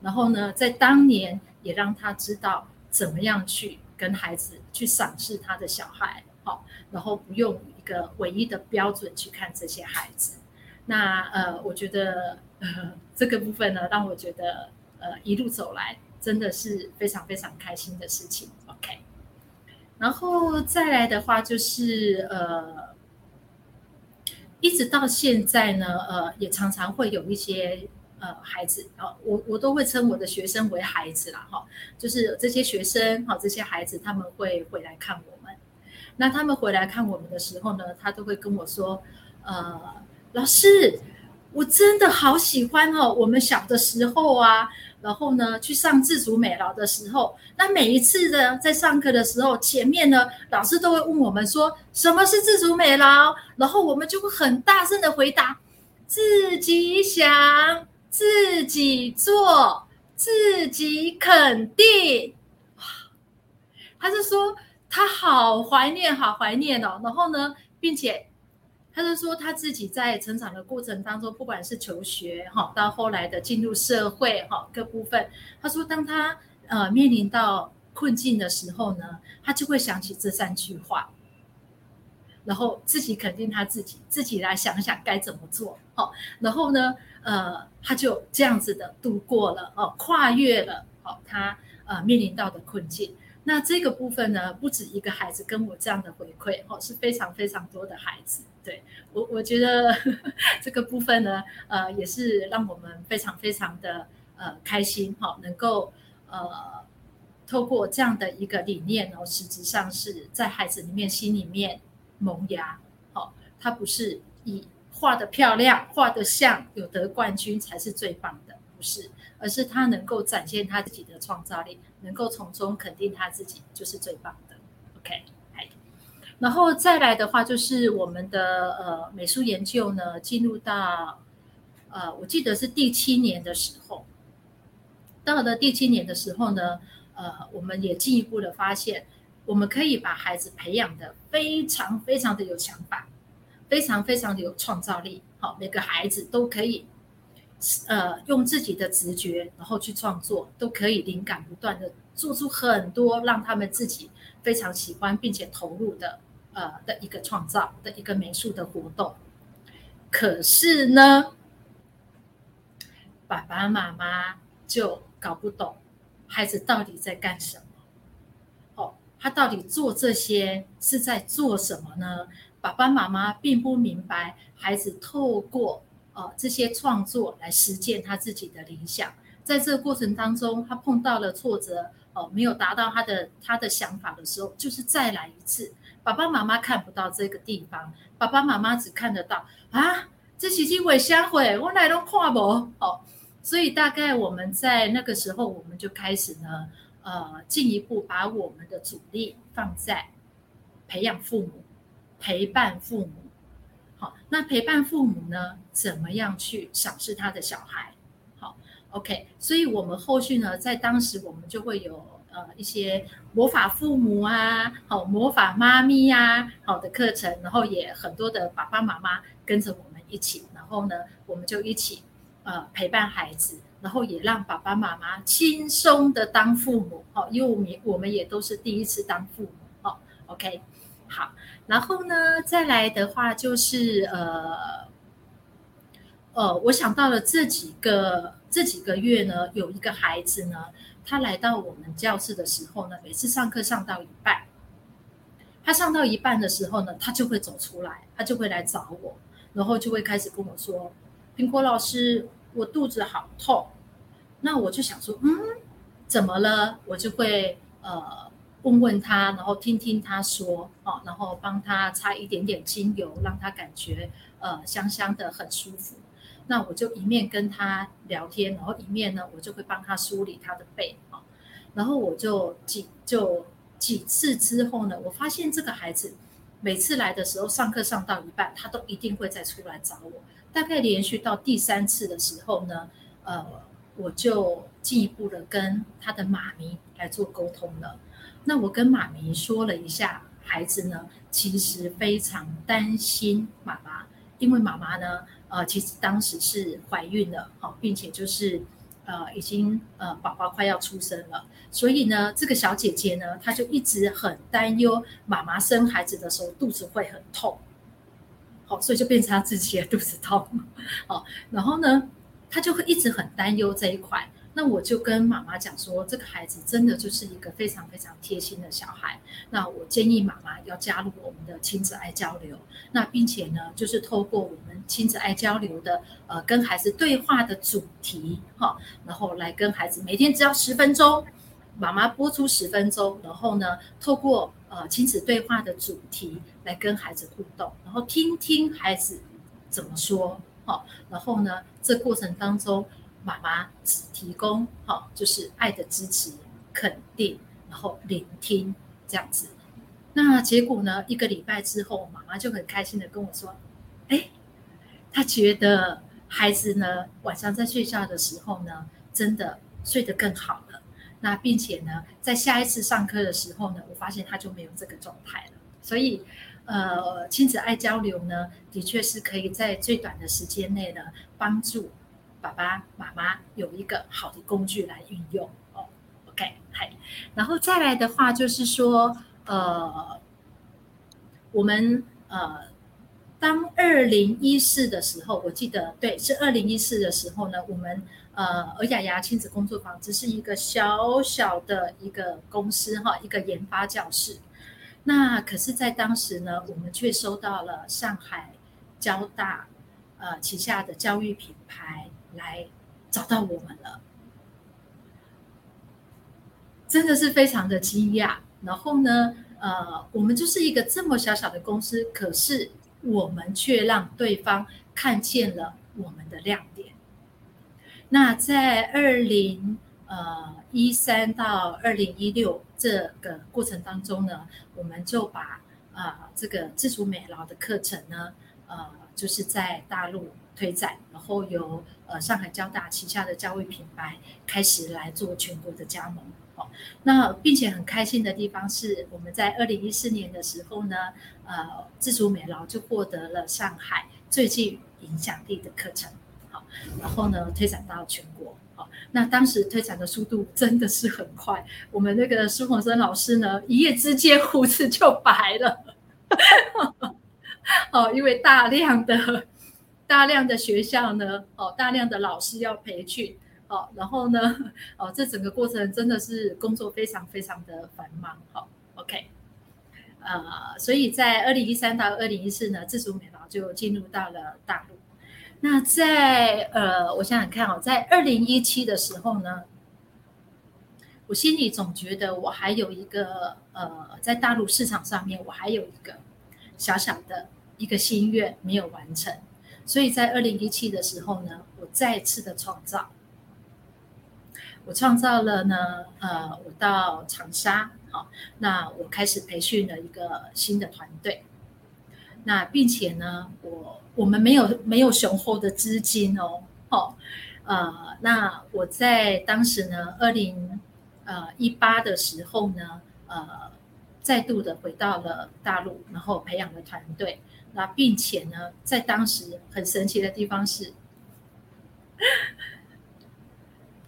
然后呢，在当年也让她知道。怎么样去跟孩子去赏识他的小孩，好，然后不用一个唯一的标准去看这些孩子。那呃，我觉得呃这个部分呢，让我觉得呃一路走来真的是非常非常开心的事情。OK，然后再来的话就是呃，一直到现在呢，呃，也常常会有一些。呃，孩子，啊，我我都会称我的学生为孩子啦，哈，就是这些学生，哈，这些孩子他们会回来看我们。那他们回来看我们的时候呢，他都会跟我说，呃，老师，我真的好喜欢哦，我们小的时候啊，然后呢，去上自主美劳的时候，那每一次呢，在上课的时候，前面呢，老师都会问我们说，什么是自主美劳，然后我们就会很大声的回答，自己想。自己做，自己肯定。他就说他好怀念，好怀念哦。然后呢，并且他就说他自己在成长的过程当中，不管是求学哈，到后来的进入社会哈，各部分，他说当他呃面临到困境的时候呢，他就会想起这三句话，然后自己肯定他自己，自己来想想该怎么做。好，然后呢？呃，他就这样子的度过了哦，跨越了哦，他呃面临到的困境。那这个部分呢，不止一个孩子跟我这样的回馈哦，是非常非常多的孩子。对我，我觉得 这个部分呢，呃，也是让我们非常非常的呃开心哈，能够呃透过这样的一个理念哦，实质上是在孩子里面心里面萌芽。好，他不是以。画的漂亮，画的像，有得冠军才是最棒的，不是，而是他能够展现他自己的创造力，能够从中肯定他自己，就是最棒的。OK，然后再来的话，就是我们的呃美术研究呢，进入到呃，我记得是第七年的时候，到了第七年的时候呢，呃，我们也进一步的发现，我们可以把孩子培养的非常非常的有想法。非常非常的有创造力，好，每个孩子都可以，呃，用自己的直觉，然后去创作，都可以灵感不断的做出很多让他们自己非常喜欢并且投入的，呃，的一个创造的一个美术的活动。可是呢，爸爸妈妈就搞不懂孩子到底在干什么，哦，他到底做这些是在做什么呢？爸爸妈妈并不明白，孩子透过呃这些创作来实践他自己的理想，在这个过程当中，他碰到了挫折，哦，没有达到他的他的想法的时候，就是再来一次。爸爸妈妈看不到这个地方，爸爸妈妈只看得到啊，这几集尾相会，我来都看不哦。所以大概我们在那个时候，我们就开始呢，呃，进一步把我们的主力放在培养父母。陪伴父母。好，那陪伴父母呢，怎么样去赏识他的小孩？好，OK，所以我们后续呢，在当时我们就会有呃一些魔法父母啊，好魔法妈咪呀，好的课程，然后也很多的爸爸妈妈跟着我们一起，然后呢，我们就一起呃陪伴孩子。然后也让爸爸妈妈轻松的当父母，哦，因为我们我们也都是第一次当父母，哦，OK，好，然后呢，再来的话就是呃，呃，我想到了这几个这几个月呢，有一个孩子呢，他来到我们教室的时候呢，每次上课上到一半，他上到一半的时候呢，他就会走出来，他就会来找我，然后就会开始跟我说，苹果老师。我肚子好痛，那我就想说，嗯，怎么了？我就会呃问问他，然后听听他说，哦，然后帮他擦一点点精油，让他感觉呃香香的，很舒服。那我就一面跟他聊天，然后一面呢，我就会帮他梳理他的背啊。然后我就几就几次之后呢，我发现这个孩子每次来的时候，上课上到一半，他都一定会再出来找我。大概连续到第三次的时候呢，呃，我就进一步的跟他的妈咪来做沟通了。那我跟妈咪说了一下，孩子呢其实非常担心妈妈，因为妈妈呢，呃，其实当时是怀孕了，好，并且就是呃已经呃宝宝快要出生了，所以呢，这个小姐姐呢，她就一直很担忧妈妈生孩子的时候肚子会很痛。好所以就变成她自己的肚子痛，哦，然后呢，她就会一直很担忧这一块。那我就跟妈妈讲说，这个孩子真的就是一个非常非常贴心的小孩。那我建议妈妈要加入我们的亲子爱交流，那并且呢，就是透过我们亲子爱交流的呃跟孩子对话的主题，哈，然后来跟孩子每天只要十分钟，妈妈播出十分钟，然后呢，透过呃亲子对话的主题。来跟孩子互动，然后听听孩子怎么说，好，然后呢，这过程当中，妈妈只提供好，就是爱的支持、肯定，然后聆听这样子。那结果呢，一个礼拜之后，妈妈就很开心的跟我说，哎，她觉得孩子呢晚上在睡觉的时候呢，真的睡得更好了。那并且呢，在下一次上课的时候呢，我发现他就没有这个状态了，所以。呃，亲子爱交流呢，的确是可以在最短的时间内呢，帮助爸爸妈妈有一个好的工具来运用哦。OK，嗨，然后再来的话就是说，呃，我们呃，当二零一四的时候，我记得对，是二零一四的时候呢，我们呃，尔雅雅亲子工作坊只是一个小小的一个公司哈，一个研发教室。那可是，在当时呢，我们却收到了上海交大呃旗下的教育品牌来找到我们了，真的是非常的惊讶。然后呢，呃，我们就是一个这么小小的公司，可是我们却让对方看见了我们的亮点。那在二零。呃，一三到二零一六这个过程当中呢，我们就把啊这个自主美劳的课程呢，呃，就是在大陆推展，然后由呃上海交大旗下的教育品牌开始来做全国的加盟。哦，那并且很开心的地方是，我们在二零一四年的时候呢，呃，自主美劳就获得了上海最具影响力的课程。好，然后呢，推展到全国。那当时推展的速度真的是很快，我们那个苏宏生老师呢，一夜之间胡子就白了，哦，因为大量的、大量的学校呢，哦，大量的老师要培训，哦，然后呢，哦，这整个过程真的是工作非常非常的繁忙，好，OK，呃，所以在二零一三到二零一四呢，自主美劳就进入到了大陆。那在呃，我想想看哦，在二零一七的时候呢，我心里总觉得我还有一个呃，在大陆市场上面，我还有一个小小的一个心愿没有完成，所以在二零一七的时候呢，我再次的创造，我创造了呢，呃，我到长沙，好，那我开始培训了一个新的团队。那并且呢，我我们没有没有雄厚的资金哦，哦，呃，那我在当时呢，二零呃一八的时候呢，呃，再度的回到了大陆，然后培养了团队，那并且呢，在当时很神奇的地方是，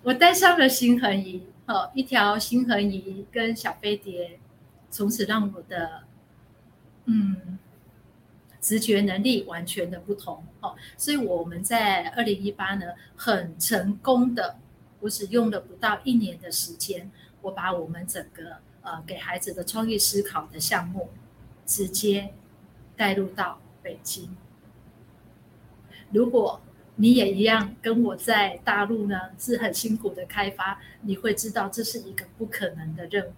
我带上了心恒仪，哦，一条心恒仪跟小飞碟，从此让我的嗯。直觉能力完全的不同哦，所以我们在二零一八呢，很成功的，我只用了不到一年的时间，我把我们整个呃给孩子的创意思考的项目，直接带入到北京。如果你也一样跟我在大陆呢是很辛苦的开发，你会知道这是一个不可能的任务。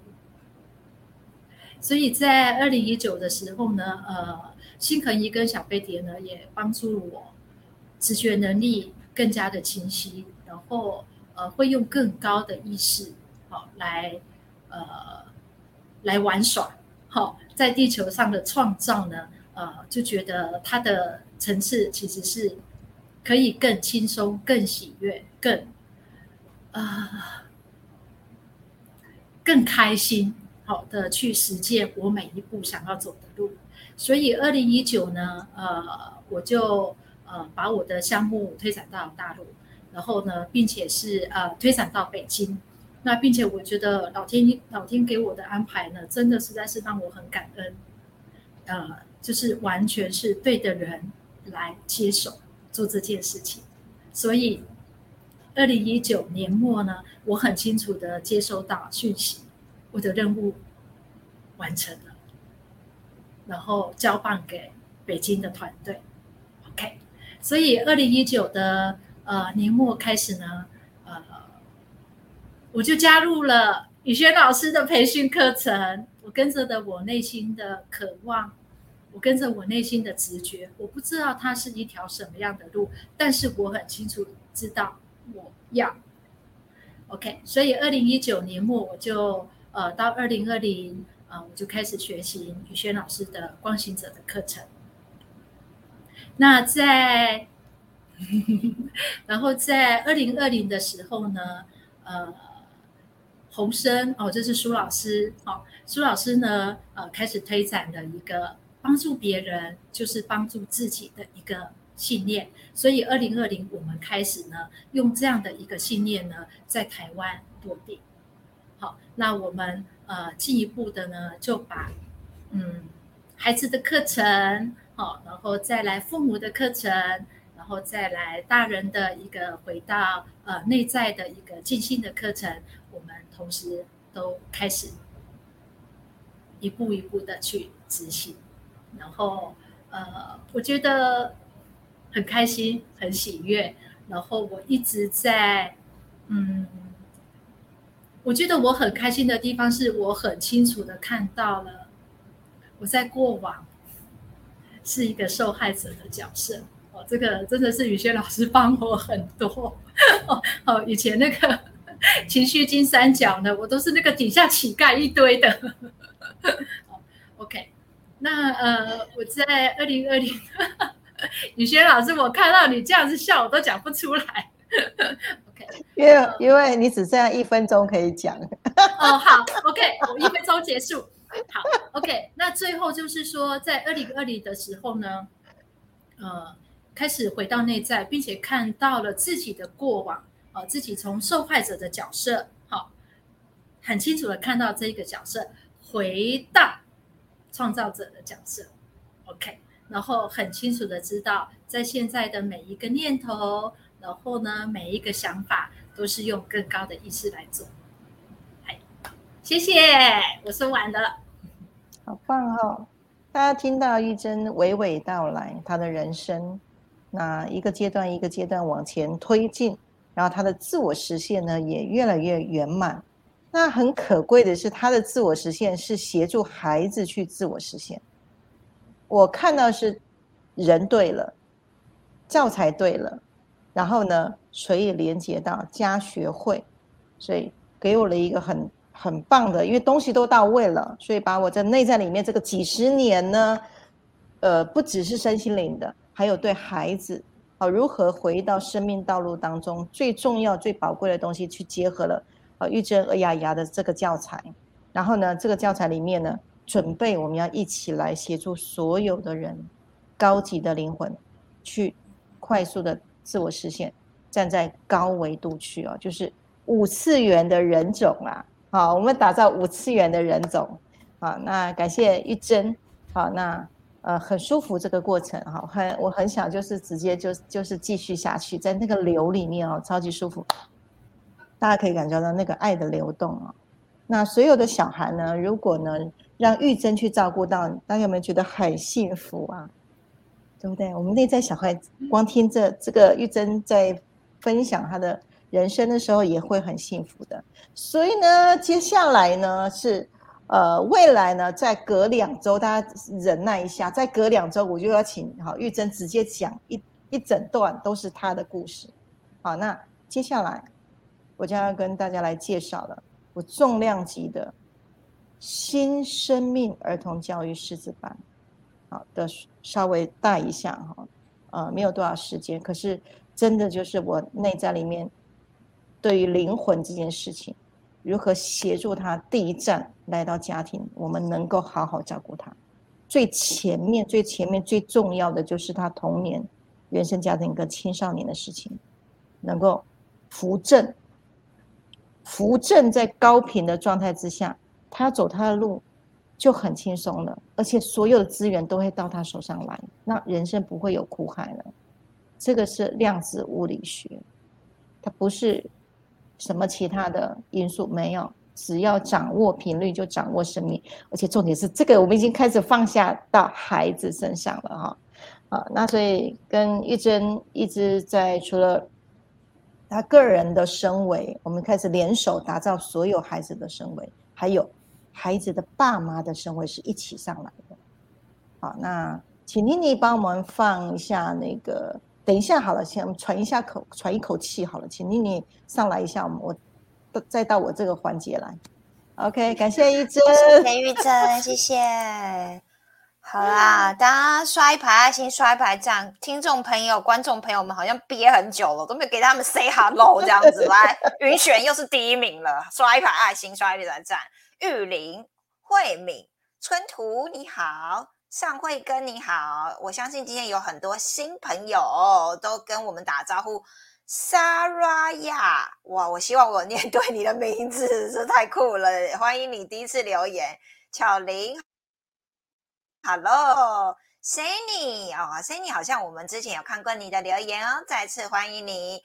所以在二零一九的时候呢，呃。新恒一跟小飞碟呢，也帮助我直觉能力更加的清晰，然后呃，会用更高的意识，好来呃来玩耍，好在地球上的创造呢，呃，就觉得它的层次其实是可以更轻松、更喜悦、更啊更开心，好的去实践我每一步想要走的路。所以，二零一九呢，呃，我就呃把我的项目推展到大陆，然后呢，并且是呃推展到北京。那并且我觉得老天老天给我的安排呢，真的实在是让我很感恩。呃，就是完全是对的人来接手做这件事情。所以，二零一九年末呢，我很清楚的接收到讯息，我的任务完成了。然后交棒给北京的团队，OK。所以二零一九的呃年末开始呢，呃，我就加入了宇轩老师的培训课程。我跟着的我内心的渴望，我跟着我内心的直觉，我不知道它是一条什么样的路，但是我很清楚知道我要 OK。所以二零一九年末我就呃到二零二零。啊，我就开始学习宇轩老师的光行者的课程。那在，然后在二零二零的时候呢，呃，洪生哦，这是苏老师哦，苏老师呢，呃，开始推展的一个帮助别人就是帮助自己的一个信念。所以二零二零我们开始呢，用这样的一个信念呢，在台湾落地。好，那我们。呃，进一步的呢，就把嗯孩子的课程，好，然后再来父母的课程，然后再来大人的一个回到呃内在的一个静心的课程，我们同时都开始一步一步的去执行，然后呃，我觉得很开心，很喜悦，然后我一直在嗯。我觉得我很开心的地方是我很清楚的看到了我在过往是一个受害者的角色哦，这个真的是宇轩老师帮我很多哦哦，以前那个情绪金三角呢，我都是那个底下乞丐一堆的。OK，那呃，我在二零二零，宇轩老师，我看到你这样子笑，我都讲不出来。OK，因为因为你只剩下一分钟可以讲。哦，好，OK，我一分钟结束。好，OK，那最后就是说，在二零二零的时候呢，呃，开始回到内在，并且看到了自己的过往，呃，自己从受害者的角色，好，很清楚的看到这个角色回到创造者的角色，OK，然后很清楚的知道，在现在的每一个念头。然后呢，每一个想法都是用更高的意识来做。哎，谢谢，我说完了。好棒哦！大家听到玉珍娓娓道来她的人生，那一个阶段一个阶段往前推进，然后她的自我实现呢也越来越圆满。那很可贵的是，他的自我实现是协助孩子去自我实现。我看到是人对了，教材对了。然后呢，所以连接到家学会，所以给我了一个很很棒的，因为东西都到位了，所以把我在内在里面这个几十年呢，呃，不只是身心灵的，还有对孩子，啊，如何回到生命道路当中最重要、最宝贵的东西，去结合了啊玉珍二丫丫的这个教材。然后呢，这个教材里面呢，准备我们要一起来协助所有的人，高级的灵魂，去快速的自我实现，站在高维度去哦，就是五次元的人种啊。好，我们打造五次元的人种。好，那感谢玉珍。好，那。呃，很舒服这个过程哈，很我很想就是直接就就是继续下去，在那个流里面哦，超级舒服，大家可以感觉到那个爱的流动啊。那所有的小孩呢，如果呢让玉珍去照顾到，大家有没有觉得很幸福啊？对不对？我们内在小孩光听这这个玉珍在分享他的人生的时候，也会很幸福的。所以呢，接下来呢是。呃，未来呢，再隔两周，大家忍耐一下，再隔两周，我就要请好玉珍直接讲一一整段都是她的故事。好，那接下来我将要跟大家来介绍了我重量级的新生命儿童教育师资班。好的，稍微带一下哈，呃，没有多少时间，可是真的就是我内在里面对于灵魂这件事情。如何协助他第一站来到家庭，我们能够好好照顾他。最前面、最前面、最重要的就是他童年、原生家庭跟青少年的事情，能够扶正、扶正在高频的状态之下，他走他的路就很轻松了，而且所有的资源都会到他手上来，那人生不会有苦海了。这个是量子物理学，它不是。什么其他的因素没有？只要掌握频率，就掌握生命。而且重点是，这个我们已经开始放下到孩子身上了哈。啊，那所以跟玉珍一直在除了他个人的升维，我们开始联手打造所有孩子的升维，还有孩子的爸妈的升维是一起上来的。好，那请妮妮帮我们放一下那个。等一下，好了，先喘一下口，喘一口气，好了，请妮妮上来一下，我我再到我这个环节来。OK，感谢玉珍，谢谢玉珍，谢谢。好啦，大家刷一排爱心，刷一排赞。听众朋友、观众朋友们好像憋很久了，都没有给他们 say hello，这样子来。云璇又是第一名了，刷一排爱心，刷一排赞。玉林、慧敏、春图，你好。尚慧跟你好，我相信今天有很多新朋友都跟我们打招呼。Saraya，哇，我希望我念对你的名字，这太酷了！欢迎你第一次留言。巧玲，Hello，Sunny，哦，Sunny 好像我们之前有看过你的留言哦，再次欢迎你。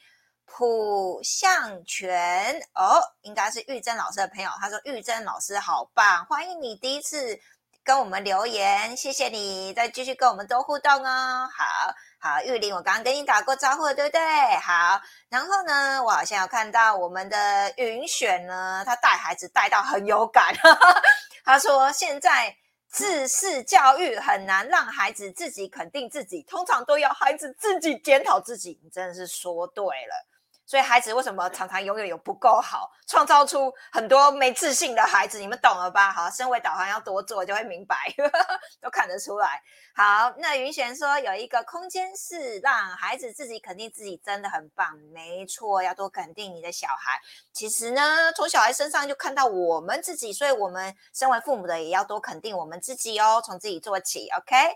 朴向全，哦，应该是玉珍老师的朋友，他说玉珍老师好棒，欢迎你第一次。跟我们留言，谢谢你，再继续跟我们多互动哦。好好，玉林，我刚刚跟你打过招呼，对不对？好，然后呢，我好像有看到我们的云选呢，他带孩子带到很有感。他说现在自视教育很难让孩子自己肯定自己，通常都要孩子自己检讨自己。你真的是说对了。所以孩子为什么常常永远有不够好，创造出很多没自信的孩子？你们懂了吧？好，身为导航要多做就会明白，都看得出来。好，那云璇说有一个空间是让孩子自己肯定自己，真的很棒。没错，要多肯定你的小孩。其实呢，从小孩身上就看到我们自己，所以我们身为父母的也要多肯定我们自己哦，从自己做起。OK，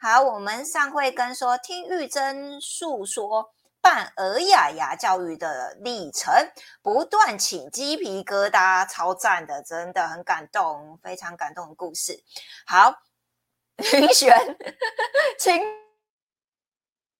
好，我们上会跟说听玉珍诉说。办尔雅雅教育的历程，不断起鸡皮疙瘩，超赞的，真的很感动，非常感动的故事。好，云璇，轻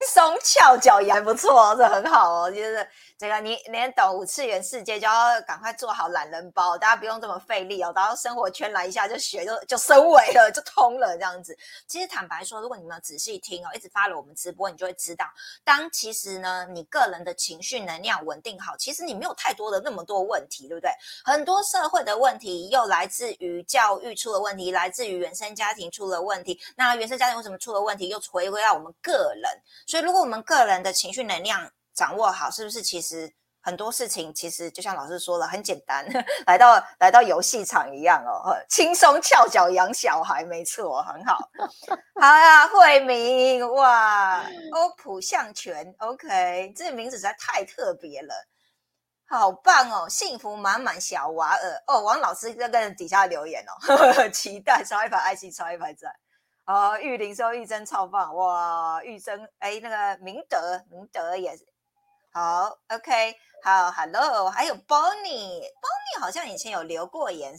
松翘脚也还不错，这很好哦，就是。这个你连懂五次元世界，就要赶快做好懒人包，大家不用这么费力哦，到生活圈来一下就学，就就升维了，就通了这样子。其实坦白说，如果你们仔细听哦，一直发了我们直播，你就会知道，当其实呢，你个人的情绪能量稳定好，其实你没有太多的那么多问题，对不对？很多社会的问题又来自于教育出了问题，来自于原生家庭出了问题。那原生家庭为什么出了问题？又回归到我们个人。所以，如果我们个人的情绪能量，掌握好是不是？其实很多事情其实就像老师说了，很简单，来到来到游戏场一样哦，轻松翘脚养小孩，没错，很好。好呀，惠明，哇，欧普象泉，OK，这个名字实在太特别了，好棒哦，幸福满满小娃儿哦。王老师在跟底下留言哦，期待超一排爱心，超一排赞。哦，玉林说玉珍超棒，哇，玉珍，哎，那个明德，明德也是。好，OK，好，Hello，还有 Bonnie，Bonnie 好像以前有留过言，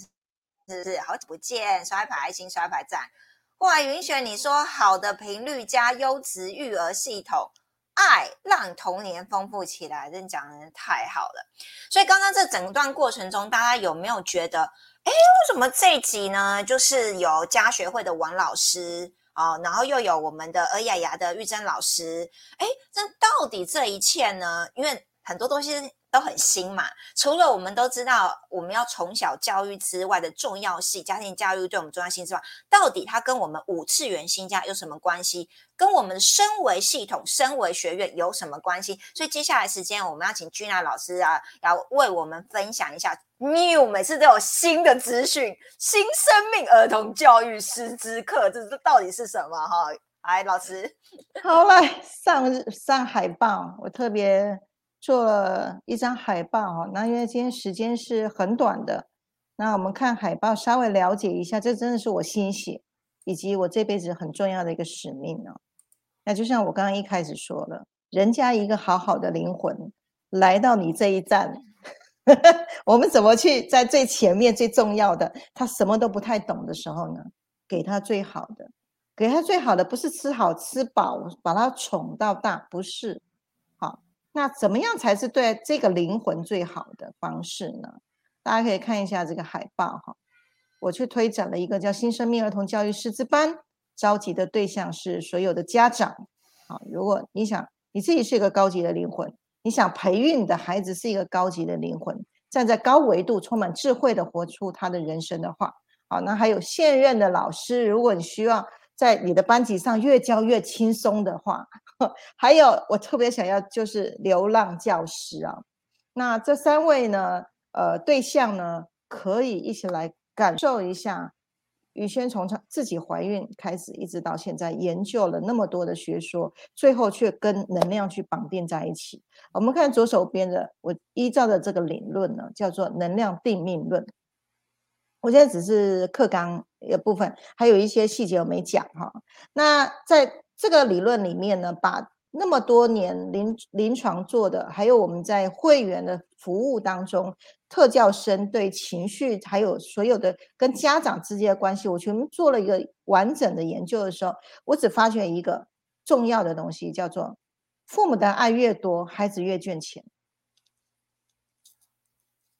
是是？好久不见，刷一排爱心，刷一排赞。哇，云雪，你说好的频率加优质育儿系统，爱让童年丰富起来，真讲的太好了。所以刚刚这整段过程中，大家有没有觉得，哎，为什么这集呢？就是有家学会的王老师。哦，然后又有我们的尔雅雅的玉珍老师，哎，那到底这一切呢？因为很多东西都很新嘛。除了我们都知道我们要从小教育之外的重要性，家庭教育对我们重要性之外，到底它跟我们五次元新家有什么关系？跟我们的升维系统、身为学院有什么关系？所以接下来时间我们要请君娜老师啊，要为我们分享一下。New 每次都有新的资讯，新生命儿童教育师资课，这这到底是什么？哈，来，老师，好来上上海报，我特别做了一张海报哈。那因为今天时间是很短的，那我们看海报，稍微了解一下，这真的是我心血，以及我这辈子很重要的一个使命呢。那就像我刚刚一开始说了，人家一个好好的灵魂来到你这一站。我们怎么去在最前面最重要的，他什么都不太懂的时候呢？给他最好的，给他最好的，不是吃好吃饱，把他宠到大，不是。好，那怎么样才是对这个灵魂最好的方式呢？大家可以看一下这个海报哈。我去推展了一个叫新生命儿童教育师资班，召集的对象是所有的家长。好，如果你想你自己是一个高级的灵魂。你想培育你的孩子是一个高级的灵魂，站在高维度、充满智慧的活出他的人生的话，好，那还有现任的老师，如果你需要在你的班级上越教越轻松的话，还有我特别想要就是流浪教师啊，那这三位呢，呃，对象呢，可以一起来感受一下。宇轩从自己怀孕开始，一直到现在，研究了那么多的学说，最后却跟能量去绑定在一起。我们看左手边的，我依照的这个理论呢，叫做能量定命论。我现在只是课纲一部分，还有一些细节我没讲哈。那在这个理论里面呢，把那么多年临临床做的，还有我们在会员的服务当中。特教生对情绪还有所有的跟家长之间的关系，我全部做了一个完整的研究的时候，我只发现一个重要的东西，叫做父母的爱越多，孩子越赚钱。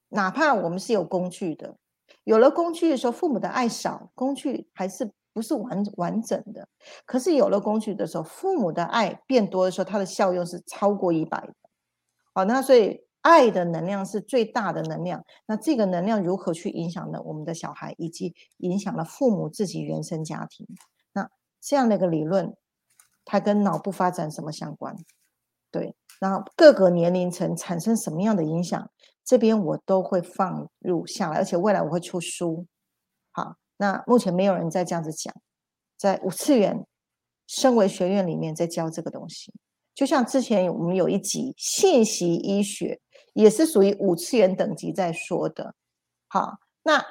哪怕我们是有工具的，有了工具的时候，父母的爱少，工具还是不是完完整的。可是有了工具的时候，父母的爱变多的时候，它的效用是超过一百的。好，那所以。爱的能量是最大的能量，那这个能量如何去影响了我们的小孩，以及影响了父母自己原生家庭？那这样的一个理论，它跟脑部发展什么相关？对，然后各个年龄层产生什么样的影响？这边我都会放入下来，而且未来我会出书。好，那目前没有人在这样子讲，在五次元升维学院里面在教这个东西，就像之前我们有一集信息医学。也是属于五次元等级在说的，好，那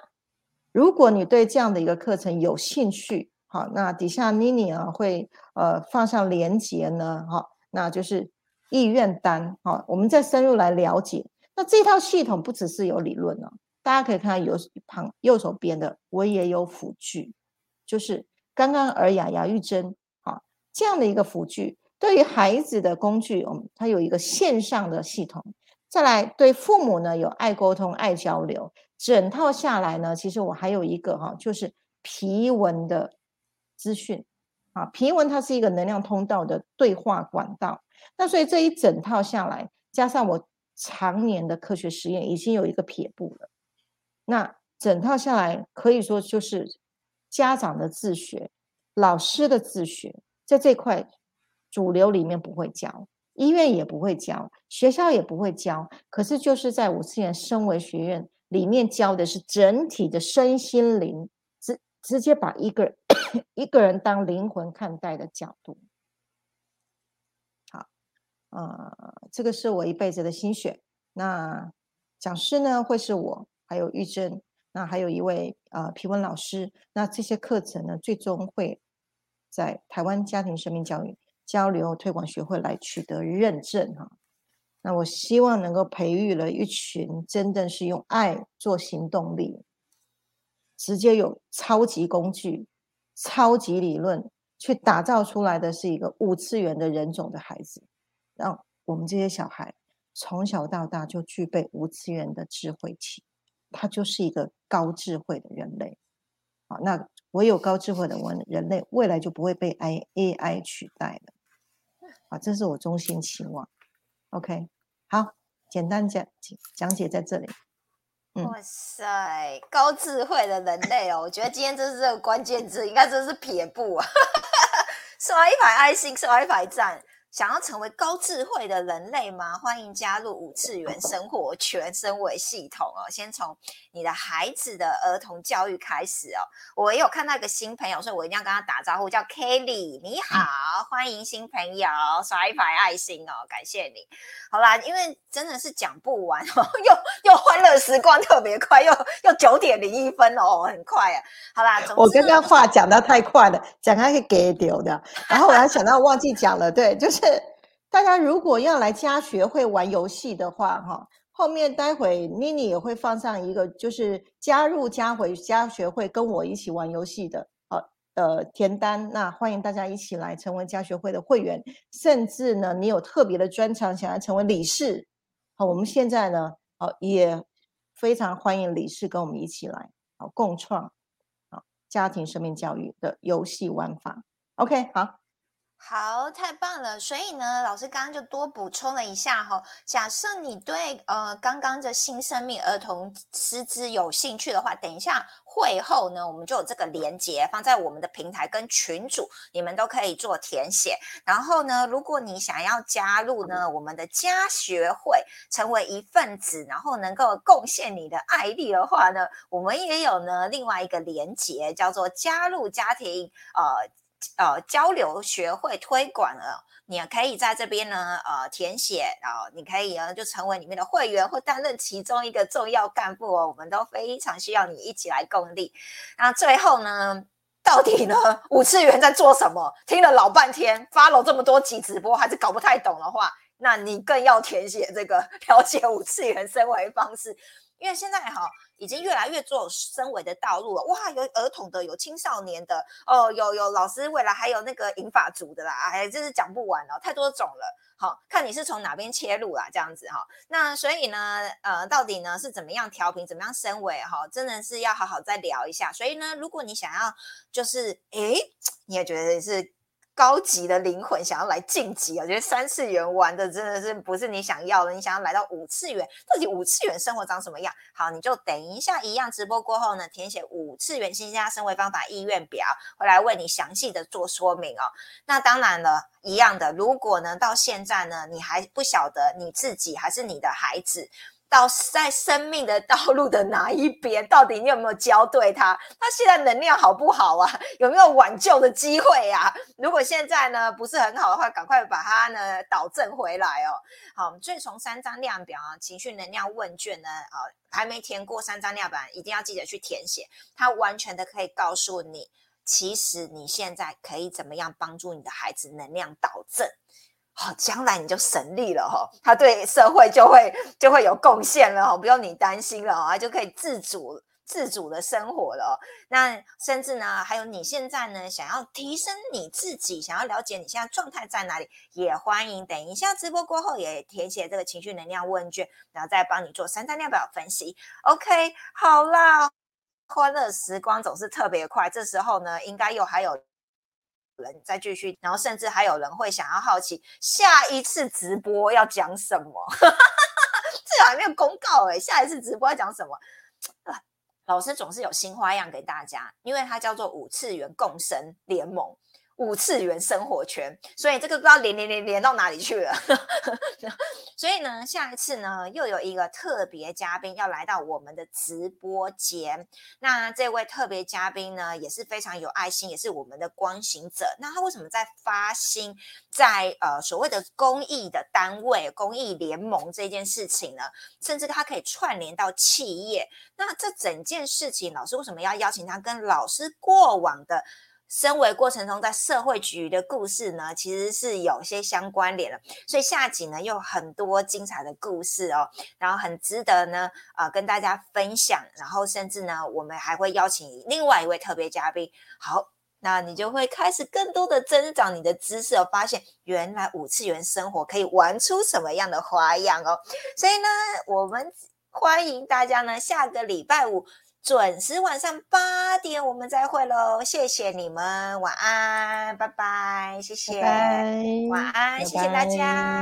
如果你对这样的一个课程有兴趣，好，那底下妮妮啊会呃放上连接呢，哈，那就是意愿单，好，我们再深入来了解。那这套系统不只是有理论呢，大家可以看到有旁右手边的，我也有辅具，就是刚刚尔雅雅玉珍，啊，这样的一个辅具，对于孩子的工具，我们它有一个线上的系统。再来对父母呢有爱沟通、爱交流，整套下来呢，其实我还有一个哈，就是皮纹的资讯啊，皮纹它是一个能量通道的对话管道。那所以这一整套下来，加上我常年的科学实验，已经有一个撇步了。那整套下来可以说就是家长的自学、老师的自学，在这块主流里面不会教。医院也不会教，学校也不会教，可是就是在五次元升维学院里面教的是整体的身心灵，直直接把一个一个人当灵魂看待的角度。好，呃，这个是我一辈子的心血。那讲师呢会是我，还有玉珍，那还有一位呃皮文老师。那这些课程呢，最终会在台湾家庭生命教育。交流推广学会来取得认证哈，那我希望能够培育了一群真的是用爱做行动力，直接有超级工具、超级理论去打造出来的是一个五次元的人种的孩子，让我们这些小孩从小到大就具备五次元的智慧体，他就是一个高智慧的人类。好，那唯有高智慧的人人类未来就不会被 I A I 取代了。啊，这是我衷心期望。OK，好，简单讲讲解在这里。哇塞，高智慧的人类哦，我觉得今天这是这个关键字，应该真是撇步啊！刷一排爱心，刷一排赞。想要成为高智慧的人类吗？欢迎加入五次元生活全身维系统哦！先从你的孩子的儿童教育开始哦。我也有看到一个新朋友，所以我一定要跟他打招呼，叫 Kelly，你好，欢迎新朋友，刷一排爱心哦，感谢你。好啦，因为真的是讲不完哦，又又欢乐时光特别快，又又九点零一分哦，很快啊。好啦，我刚刚话讲的太快了，讲开是给丢的，然后我还想到忘记讲了，对，就是。大家如果要来家学会玩游戏的话，哈，后面待会妮妮也会放上一个，就是加入家回家学会跟我一起玩游戏的，呃呃填单，那欢迎大家一起来成为家学会的会员，甚至呢，你有特别的专长想要成为理事，好，我们现在呢，好也非常欢迎理事跟我们一起来，好共创，好家庭生命教育的游戏玩法，OK，好。好，太棒了！所以呢，老师刚刚就多补充了一下哈。假设你对呃刚刚的新生命儿童师资有兴趣的话，等一下会后呢，我们就有这个连接放在我们的平台跟群主，你们都可以做填写。然后呢，如果你想要加入呢我们的家学会，成为一份子，然后能够贡献你的爱力的话呢，我们也有呢另外一个连接，叫做加入家庭呃。呃，交流学会推广了，你也可以在这边呢，呃，填写，然后你可以呢就成为里面的会员，或担任其中一个重要干部哦。我们都非常需要你一起来共力。那最后呢，到底呢五次元在做什么？听了老半天，发了这么多集直播，还是搞不太懂的话，那你更要填写这个 了解五次元生活方式。因为现在哈已经越来越做升维的道路了，哇，有儿童的，有青少年的，哦，有有老师未来还有那个银发族的啦，哎，真是讲不完哦，太多种了。好看你是从哪边切入啦，这样子哈。那所以呢，呃，到底呢是怎么样调频，怎么样升维哈，真的是要好好再聊一下。所以呢，如果你想要就是诶，你也觉得是。高级的灵魂想要来晋级啊！我觉得三次元玩的真的是不是你想要的，你想要来到五次元，到底五次元生活长什么样？好，你就等一下一样直播过后呢，填写五次元新加生活方法意愿表，会来为你详细的做说明哦。那当然了，一样的，如果呢到现在呢，你还不晓得你自己还是你的孩子。到在生命的道路的哪一边？到底你有没有教对他？他现在能量好不好啊？有没有挽救的机会啊？如果现在呢不是很好的话，赶快把它呢导正回来哦。好，所以从三张量表啊，情绪能量问卷呢，啊，还没填过三张量表，一定要记得去填写。它完全的可以告诉你，其实你现在可以怎么样帮助你的孩子能量导正。好，将来你就省力了哈，他对社会就会就会有贡献了哈，不用你担心了啊，就可以自主自主的生活了。那甚至呢，还有你现在呢，想要提升你自己，想要了解你现在状态在哪里，也欢迎等一下直播过后也填写这个情绪能量问卷，然后再帮你做三张量表分析。OK，好啦，欢乐时光总是特别快，这时候呢，应该又还有。人再继续，然后甚至还有人会想要好奇下一次直播要讲什么，这还没有公告哎，下一次直播要讲什么？老师总是有新花样给大家，因为它叫做五次元共生联盟。五次元生活圈，所以这个不知道连连连连到哪里去了。所以呢，下一次呢，又有一个特别嘉宾要来到我们的直播间。那这位特别嘉宾呢，也是非常有爱心，也是我们的光行者。那他为什么在发心在呃所谓的公益的单位、公益联盟这件事情呢？甚至他可以串联到企业。那这整件事情，老师为什么要邀请他跟老师过往的？身为过程中在社会局的故事呢，其实是有些相关联的，所以下集呢有很多精彩的故事哦，然后很值得呢啊跟大家分享，然后甚至呢我们还会邀请另外一位特别嘉宾，好，那你就会开始更多的增长你的知识哦，发现原来五次元生活可以玩出什么样的花样哦，所以呢我们欢迎大家呢下个礼拜五。准时晚上八点，我们再会喽！谢谢你们，晚安，拜拜，谢谢，晚安，谢谢大家。